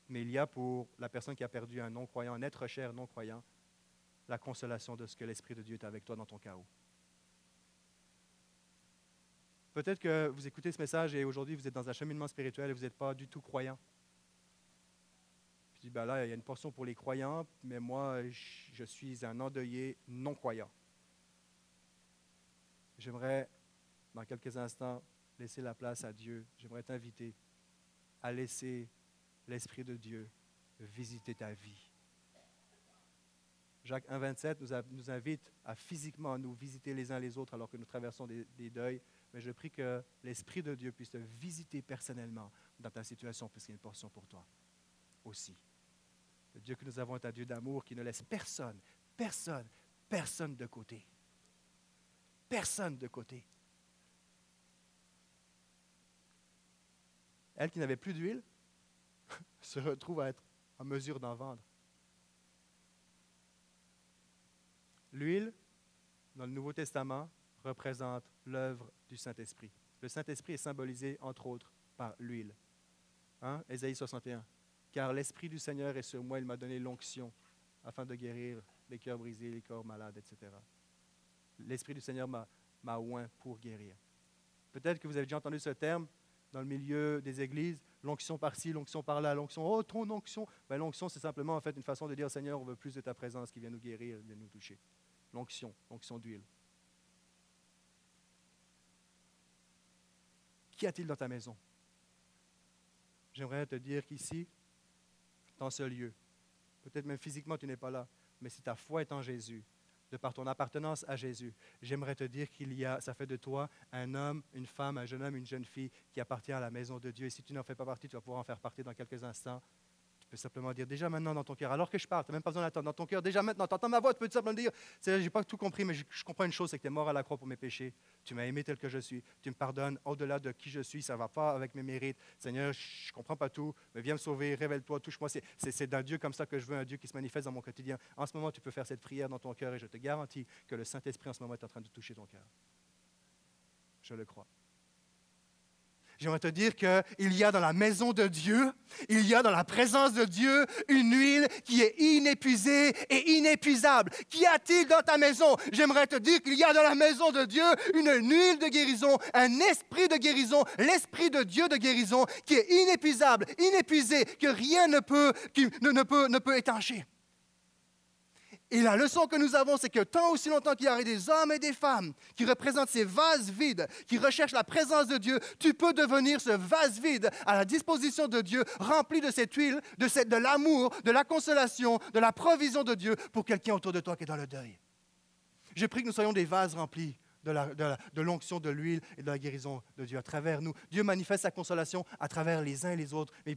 Mais il y a pour la personne qui a perdu un non-croyant, un être cher non-croyant, la consolation de ce que l'Esprit de Dieu est avec toi dans ton chaos. Peut-être que vous écoutez ce message et aujourd'hui vous êtes dans un cheminement spirituel et vous n'êtes pas du tout croyant. Puis ben là, il y a une portion pour les croyants, mais moi, je suis un endeuillé non-croyant. J'aimerais, dans quelques instants, laisser la place à Dieu. J'aimerais t'inviter à laisser l'Esprit de Dieu visiter ta vie. Jacques 1,27 nous, nous invite à physiquement nous visiter les uns les autres alors que nous traversons des deuils mais je prie que l'Esprit de Dieu puisse te visiter personnellement dans ta situation, parce qu'il y a une portion pour toi aussi. Le Dieu que nous avons est un Dieu d'amour qui ne laisse personne, personne, personne de côté. Personne de côté. Elle qui n'avait plus d'huile se retrouve à être en mesure d'en vendre. L'huile, dans le Nouveau Testament, représente l'œuvre du Saint-Esprit. Le Saint-Esprit est symbolisé, entre autres, par l'huile. Hein? Ésaïe 61. Car l'Esprit du Seigneur est sur moi, il m'a donné l'onction afin de guérir les cœurs brisés, les corps malades, etc. L'Esprit du Seigneur m'a oint pour guérir. Peut-être que vous avez déjà entendu ce terme dans le milieu des églises, l'onction par-ci, l'onction par-là, l'onction, oh ton onction. Ben, l'onction, c'est simplement en fait une façon de dire, Seigneur, on veut plus de ta présence qui vient nous guérir, vient nous toucher. L'onction, l'onction d'huile. Qu'y a-t-il dans ta maison? J'aimerais te dire qu'ici, dans ce lieu, peut-être même physiquement tu n'es pas là, mais si ta foi est en Jésus, de par ton appartenance à Jésus, j'aimerais te dire qu'il y a, ça fait de toi un homme, une femme, un jeune homme, une jeune fille qui appartient à la maison de Dieu. Et si tu n'en fais pas partie, tu vas pouvoir en faire partie dans quelques instants peux simplement dire déjà maintenant dans ton cœur, alors que je parle, tu n'as même pas besoin d'attendre. Dans ton cœur, déjà maintenant, tu entends ma voix, tu peux tout simplement dire Je n'ai pas tout compris, mais je, comprends une chose c'est que tu es mort à la croix pour mes péchés. Tu m'as aimé tel que je suis. Tu me pardonnes au-delà de qui je suis. Ça ne va pas avec mes mérites. Seigneur, je ne comprends pas tout, mais viens me sauver, révèle-toi, touche-moi. C'est d'un Dieu comme ça que je veux, un Dieu qui se manifeste dans mon quotidien. En ce moment, tu peux faire cette prière dans ton cœur et je te garantis que le Saint-Esprit en ce moment est en train de toucher ton cœur. Je le crois. J'aimerais te dire qu'il y a dans la maison de Dieu, il y a dans la présence de Dieu une huile qui est inépuisée et inépuisable. Qu'y a-t-il dans ta maison? J'aimerais te dire qu'il y a dans la maison de Dieu une huile de guérison, un esprit de guérison, l'esprit de Dieu de guérison qui est inépuisable, inépuisé, que rien ne peut, ne, peut, ne peut étancher. Et la leçon que nous avons, c'est que tant aussi longtemps qu'il y a des hommes et des femmes qui représentent ces vases vides, qui recherchent la présence de Dieu, tu peux devenir ce vase vide à la disposition de Dieu, rempli de cette huile, de, de l'amour, de la consolation, de la provision de Dieu pour quelqu'un autour de toi qui est dans le deuil. Je prie que nous soyons des vases remplis de, l'onction, de, l'huile et de la guérison de Dieu à travers nous. Dieu manifeste sa consolation à travers les uns et les autres, mais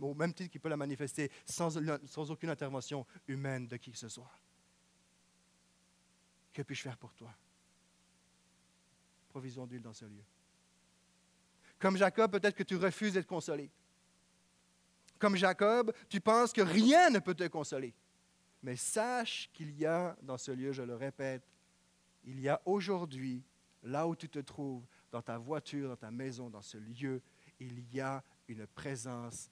au même titre qu'il peut la manifester sans, sans aucune intervention humaine de qui que ce soit. Que puis-je faire pour toi? Provision d'huile dans ce lieu. Comme Jacob, peut-être que tu refuses d'être consolé. Comme Jacob, tu penses que rien ne peut te consoler. Mais sache qu'il y a dans ce lieu, je le répète, il y a aujourd'hui, là où tu te trouves, dans ta voiture, dans ta maison, dans ce lieu, il y a une présence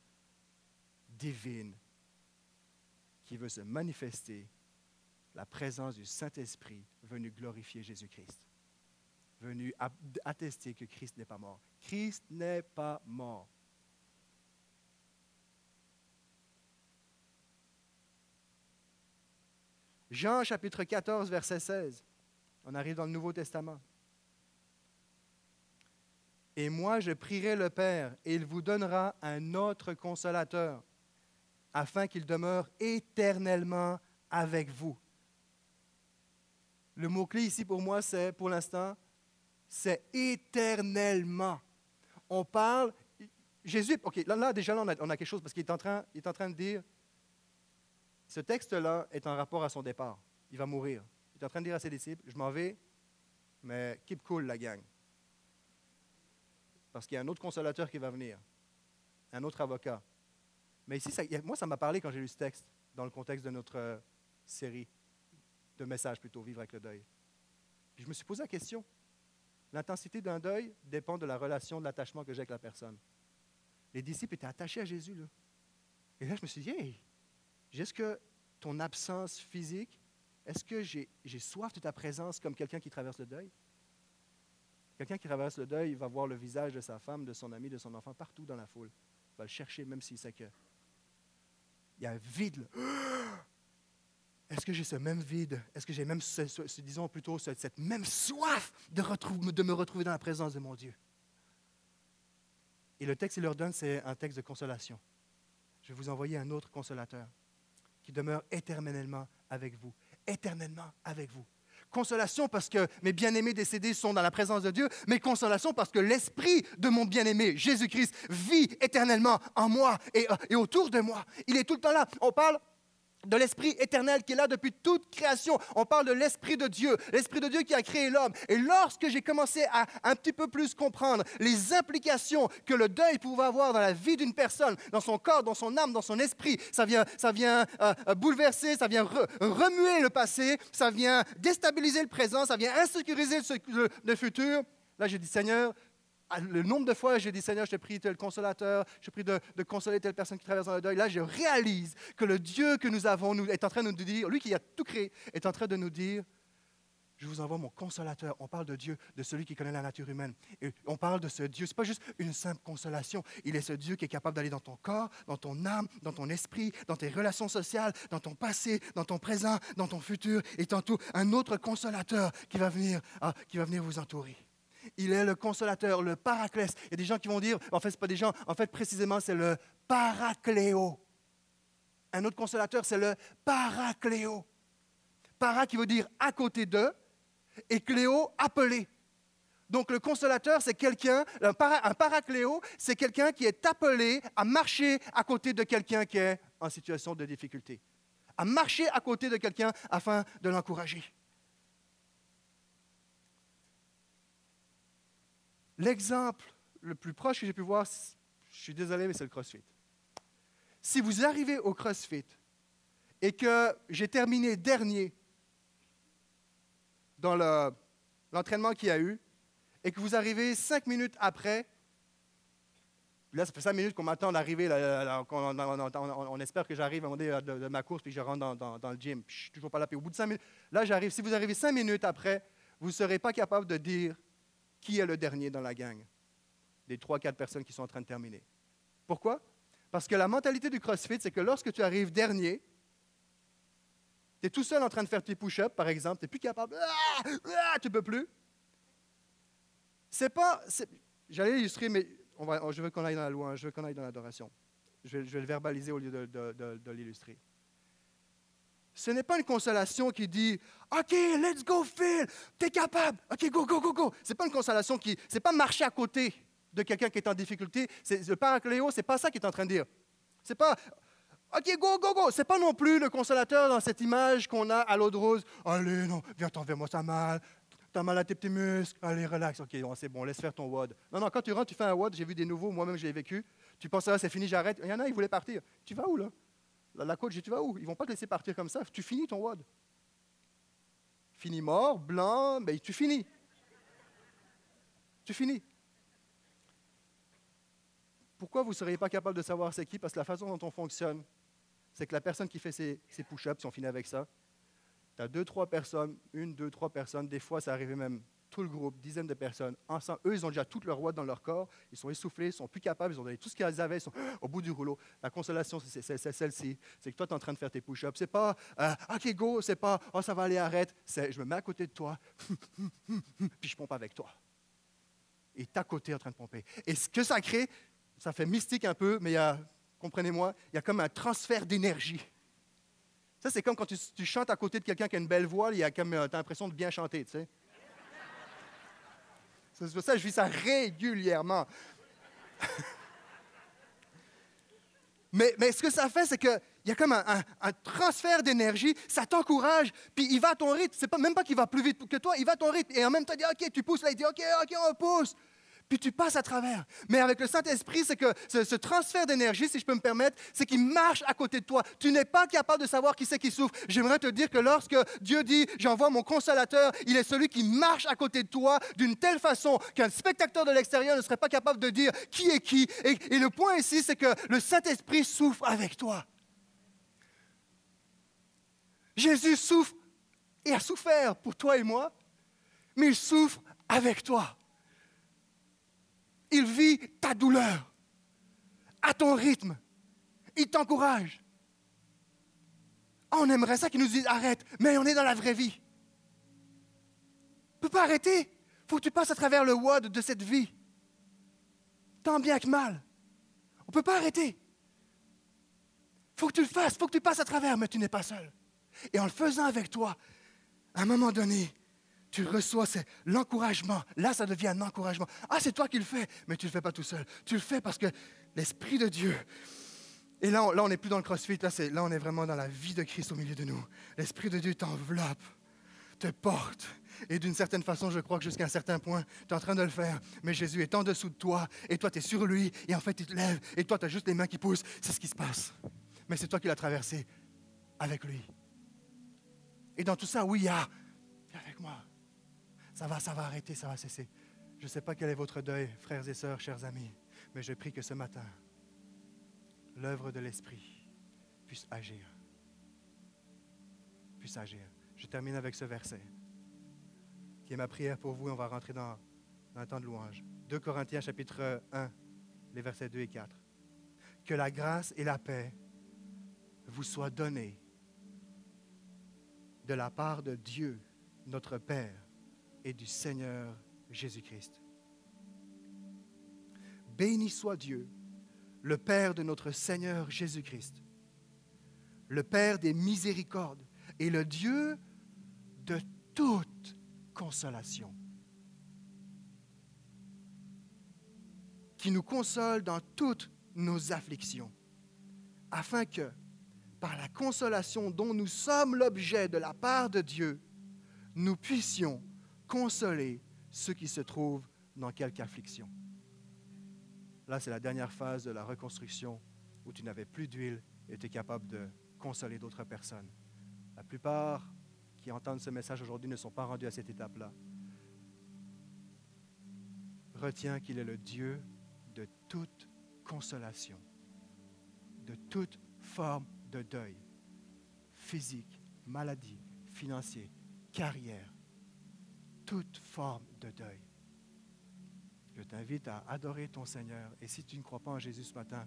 divine qui veut se manifester la présence du Saint-Esprit venu glorifier Jésus-Christ, venu attester que Christ n'est pas mort. Christ n'est pas mort. Jean chapitre 14, verset 16. On arrive dans le Nouveau Testament. Et moi, je prierai le Père, et il vous donnera un autre consolateur, afin qu'il demeure éternellement avec vous. Le mot-clé ici pour moi, c'est, pour l'instant, c'est éternellement. On parle, Jésus, OK, là, déjà, là, on, a, on, a, quelque chose parce qu'il est, en train, il est en train de dire, ce texte-là est en rapport à son départ. Il va mourir. Est en train de dire à ses disciples, je m'en vais, mais keep cool, la gang. Parce qu'il y a un autre consolateur qui va venir, un autre avocat. Mais ici, moi, ça m'a parlé quand j'ai lu ce texte, dans le contexte de notre euh, série de message plutôt, vivre avec le deuil. je me suis posé la question. L'intensité d'un deuil dépend de la relation, de l'attachement que j'ai avec la personne. Les disciples étaient attachés à Jésus. Là. Et là, je me suis dit, hey, est-ce que ton absence physique, est-ce que j'ai, soif de ta présence comme quelqu'un qui traverse le deuil? Quelqu'un qui traverse le deuil, il va voir le visage de sa femme, de son ami, de son enfant partout dans la foule. Il va le chercher même s'il sait que. Il y a un vide. Est-ce que j'ai ce même vide? Est-ce que j'ai même, disons plutôt, cette même soif de, de me retrouver dans la présence de mon Dieu? Et le texte qu'il leur donne, c'est un texte de consolation. Je vais vous envoyer un autre consolateur qui demeure éternellement avec vous. Éternellement avec vous. Consolation parce que mes bien-aimés décédés sont dans la présence de Dieu, mais consolation parce que l'esprit de mon bien-aimé, Jésus-Christ, vit éternellement en moi et, et autour de moi. Il est tout le temps là. On parle de l'Esprit éternel qui est là depuis toute création. On parle de l'Esprit de Dieu, l'Esprit de Dieu qui a créé l'homme. Et lorsque j'ai commencé à un petit peu plus comprendre les implications que le deuil pouvait avoir dans la vie d'une personne, dans son corps, dans son âme, dans son esprit, ça vient, ça vient euh, euh, bouleverser, ça vient remuer le passé, ça vient déstabiliser le présent, ça vient insécuriser le, le futur. Là, j'ai dit, Seigneur, le nombre de fois j'ai dit Seigneur, je te prie, tel consolateur, je prie de, consoler telle personne qui traverse dans le deuil. Là, je réalise que le Dieu que nous avons nous, est en train de nous dire, lui qui a tout créé, est en train de nous dire je vous envoie mon consolateur. On parle de Dieu, de celui qui connaît la nature humaine. Et on parle de ce Dieu. Ce n'est pas juste une simple consolation. Il est ce Dieu qui est capable d'aller dans ton corps, dans ton âme, dans ton esprit, dans tes relations sociales, dans ton passé, dans ton présent, dans ton futur, et tantôt un autre consolateur qui va venir, ah, qui va venir vous entourer. Il est le consolateur, le paraclès. Il y a des gens qui vont dire, en fait, ce pas des gens, en fait, précisément, c'est le paracléo. Un autre consolateur, c'est le paracléo. para qui veut dire à côté d'eux, et cléo, appelé. Donc le consolateur, c'est quelqu'un, un, para, paracléo, c'est quelqu'un qui est appelé à marcher à côté de quelqu'un qui est en situation de difficulté, à marcher à côté de quelqu'un afin de l'encourager. L'exemple le plus proche que j'ai pu voir, je suis désolé, mais c'est le CrossFit. Si vous arrivez au CrossFit et que j'ai terminé dernier dans l'entraînement qu'il y a eu, et que vous arrivez cinq minutes après, là, ça fait cinq minutes qu'on m'attend d'arriver, on, espère que j'arrive à un de, de, ma course, puis je rentre dans, le gym, je suis toujours pas là, puis au bout de cinq minutes, là, j'arrive, si vous arrivez cinq minutes après, vous ne serez pas capable de dire qui est le dernier dans la gang, des trois, quatre personnes qui sont en train de terminer. Pourquoi? Parce que la mentalité du CrossFit, c'est que lorsque tu arrives dernier, tu es tout seul en train de faire tes push-ups, par exemple, tu n'es plus capable, ah, ah, tu ne peux plus. C'est pas. J'allais illustrer, mais on va, je veux qu'on aille dans la louange, je veux qu'on aille dans l'adoration. Je vais, le verbaliser au lieu de, l'illustrer. Ce n'est pas une consolation qui dit OK, let's go, Phil, t'es capable, OK, go, go, go, go. Ce n'est pas une consolation qui. C'est pas marcher à côté de quelqu'un qui est en difficulté. C'est, le paracléo, c'est pas ça qu'il est en train de dire. C'est pas OK, go, go, go. C'est pas non plus le consolateur dans cette image qu'on a à l'eau de rose. Allez, non, viens, t'enverrai-moi ça mal. T'as mal à tes petits muscles. Allez, relax. OK, c'est bon, laisse faire ton WOD. Non, non, quand tu rentres, tu fais un WOD. J'ai vu des nouveaux, moi-même, je l'ai vécu. Tu penses, ah, c'est fini, j'arrête. Il y en a, ils voulaient partir. Tu vas où, là? La, coach dit, tu vas où? Ils vont pas te laisser partir comme ça. Tu finis ton WOD. Fini mort, blanc, mais tu finis. Tu finis. Pourquoi vous ne seriez pas capable de savoir c'est qui? Parce que la façon dont on fonctionne, c'est que la personne qui fait ses, ses push-ups, si on finit avec ça, tu as deux, trois personnes, une, deux, trois personnes, des fois ça arrivait même tout le groupe, dizaines de personnes, ensemble. Eux, ils ont déjà toute leur watts dans leur corps, ils sont essoufflés, ils sont plus capables, ils ont donné tout ce qu'ils avaient, ils sont au bout du rouleau. La consolation, c'est celle-ci. C'est que toi, tu es en train de faire tes push-ups. C'est pas euh, OK, go, c'est pas Oh, ça va aller, arrête. C'est je me mets à côté de toi, puis je pompe avec toi. Et tu à côté en train de pomper. Et ce que ça crée, ça fait mystique un peu, mais il y a, comprenez-moi, il y a comme un transfert d'énergie. Ça, c'est comme quand tu, chantes à côté de quelqu'un qui a une belle voix, il y comme, euh, as l'impression de bien chanter, tu sais. C'est pour ça que je vis ça régulièrement. mais, ce que ça fait, c'est qu'il y a comme un, transfert d'énergie, ça t'encourage, puis il va à ton rythme. C'est pas, même pas qu'il va plus vite que toi, il va à ton rythme. Et en même temps, il dit OK, tu pousses là, il dit OK, OK, on pousse puis tu passes à travers. Mais avec le Saint-Esprit, c'est que ce, transfert d'énergie, si je peux me permettre, c'est qu'il marche à côté de toi. Tu n'es pas capable de savoir qui c'est qui souffre. J'aimerais te dire que lorsque Dieu dit, j'envoie mon consolateur, il est celui qui marche à côté de toi d'une telle façon qu'un spectateur de l'extérieur ne serait pas capable de dire qui est qui. Et, et le point ici, c'est que le Saint-Esprit souffre avec toi. Jésus souffre et a souffert pour toi et moi, mais il souffre avec toi il vit ta douleur à ton rythme. Il t'encourage. On aimerait ça qu'il nous dise arrête, mais on est dans la vraie vie. Tu ne peux pas arrêter. Il faut que tu passes à travers le WOD de cette vie. Tant bien que mal. On ne peut pas arrêter. Il faut que tu le fasses, il faut que tu passes à travers, mais tu n'es pas seul. Et en le faisant avec toi, à un moment donné, tu reçois l'encouragement. Là, ça devient un encouragement. Ah, c'est toi qui le fais, mais tu ne le fais pas tout seul. Tu le fais parce que l'Esprit de Dieu. Et là, on, là, n'est plus dans le crossfit, là, là, on est vraiment dans la vie de Christ au milieu de nous. L'Esprit de Dieu t'enveloppe, te porte. Et d'une certaine façon, je crois que jusqu'à un certain point, tu es en train de le faire. Mais Jésus est en dessous de toi, et toi, tu es sur lui, et en fait, il te lève, et toi, tu as juste les mains qui poussent. C'est ce qui se passe. Mais c'est toi qui l'as traversé avec lui. Et dans tout ça, oui, il y a, avec moi, ça va, ça va arrêter, ça va cesser. Je ne sais pas quel est votre deuil, frères et sœurs, chers amis, mais je prie que ce matin, l'œuvre de l'Esprit puisse agir. Puisse agir. Je termine avec ce verset, qui est ma prière pour vous. On va rentrer dans, dans un temps de louange. 2 Corinthiens chapitre 1, les versets 2 et 4. Que la grâce et la paix vous soient données de la part de Dieu, notre Père et du Seigneur Jésus-Christ. Béni soit Dieu, le Père de notre Seigneur Jésus-Christ, le Père des miséricordes et le Dieu de toute consolation, qui nous console dans toutes nos afflictions, afin que, par la consolation dont nous sommes l'objet de la part de Dieu, nous puissions consoler ceux qui se trouvent dans quelque affliction. Là, c'est la dernière phase de la reconstruction où tu n'avais plus d'huile et tu es capable de consoler d'autres personnes. La plupart qui entendent ce message aujourd'hui ne sont pas rendus à cette étape-là. Retiens qu'il est le Dieu de toute consolation, de toute forme de deuil, physique, maladie, financier, carrière, toute forme de deuil. Je t'invite à adorer ton Seigneur. Et si tu ne crois pas en Jésus ce matin,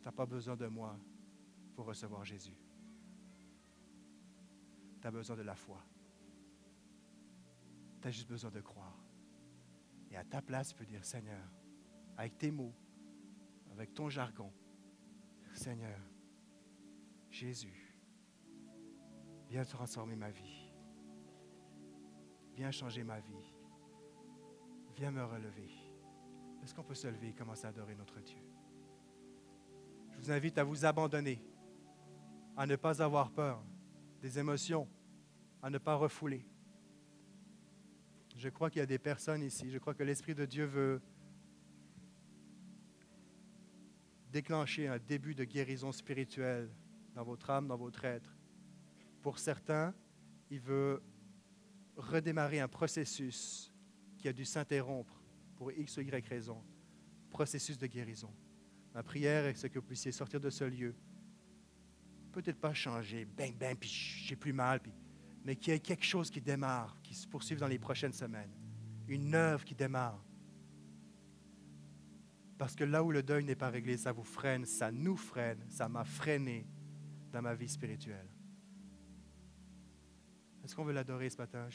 tu n'as pas besoin de moi pour recevoir Jésus. Tu as besoin de la foi. Tu as juste besoin de croire. Et à ta place, tu peux dire, Seigneur, avec tes mots, avec ton jargon, Seigneur, Jésus, viens transformer ma vie. Viens changer ma vie. Viens me relever. Est-ce qu'on peut se lever et commencer à adorer notre Dieu? Je vous invite à vous abandonner, à ne pas avoir peur des émotions, à ne pas refouler. Je crois qu'il y a des personnes ici, je crois que l'Esprit de Dieu veut déclencher un début de guérison spirituelle dans votre âme, dans votre être. Pour certains, il veut redémarrer un processus qui a dû s'interrompre pour X ou Y raison, processus de guérison. Ma prière est que vous puissiez sortir de ce lieu. Peut-être pas changer, bang, bang, puis j'ai plus mal, mais qu'il y ait quelque chose qui démarre, qui se poursuive dans les prochaines semaines. Une œuvre qui démarre. Parce que là où le deuil n'est pas réglé, ça vous freine, ça nous freine, ça m'a freiné dans ma vie spirituelle. Est-ce qu'on veut l'adorer ce matin,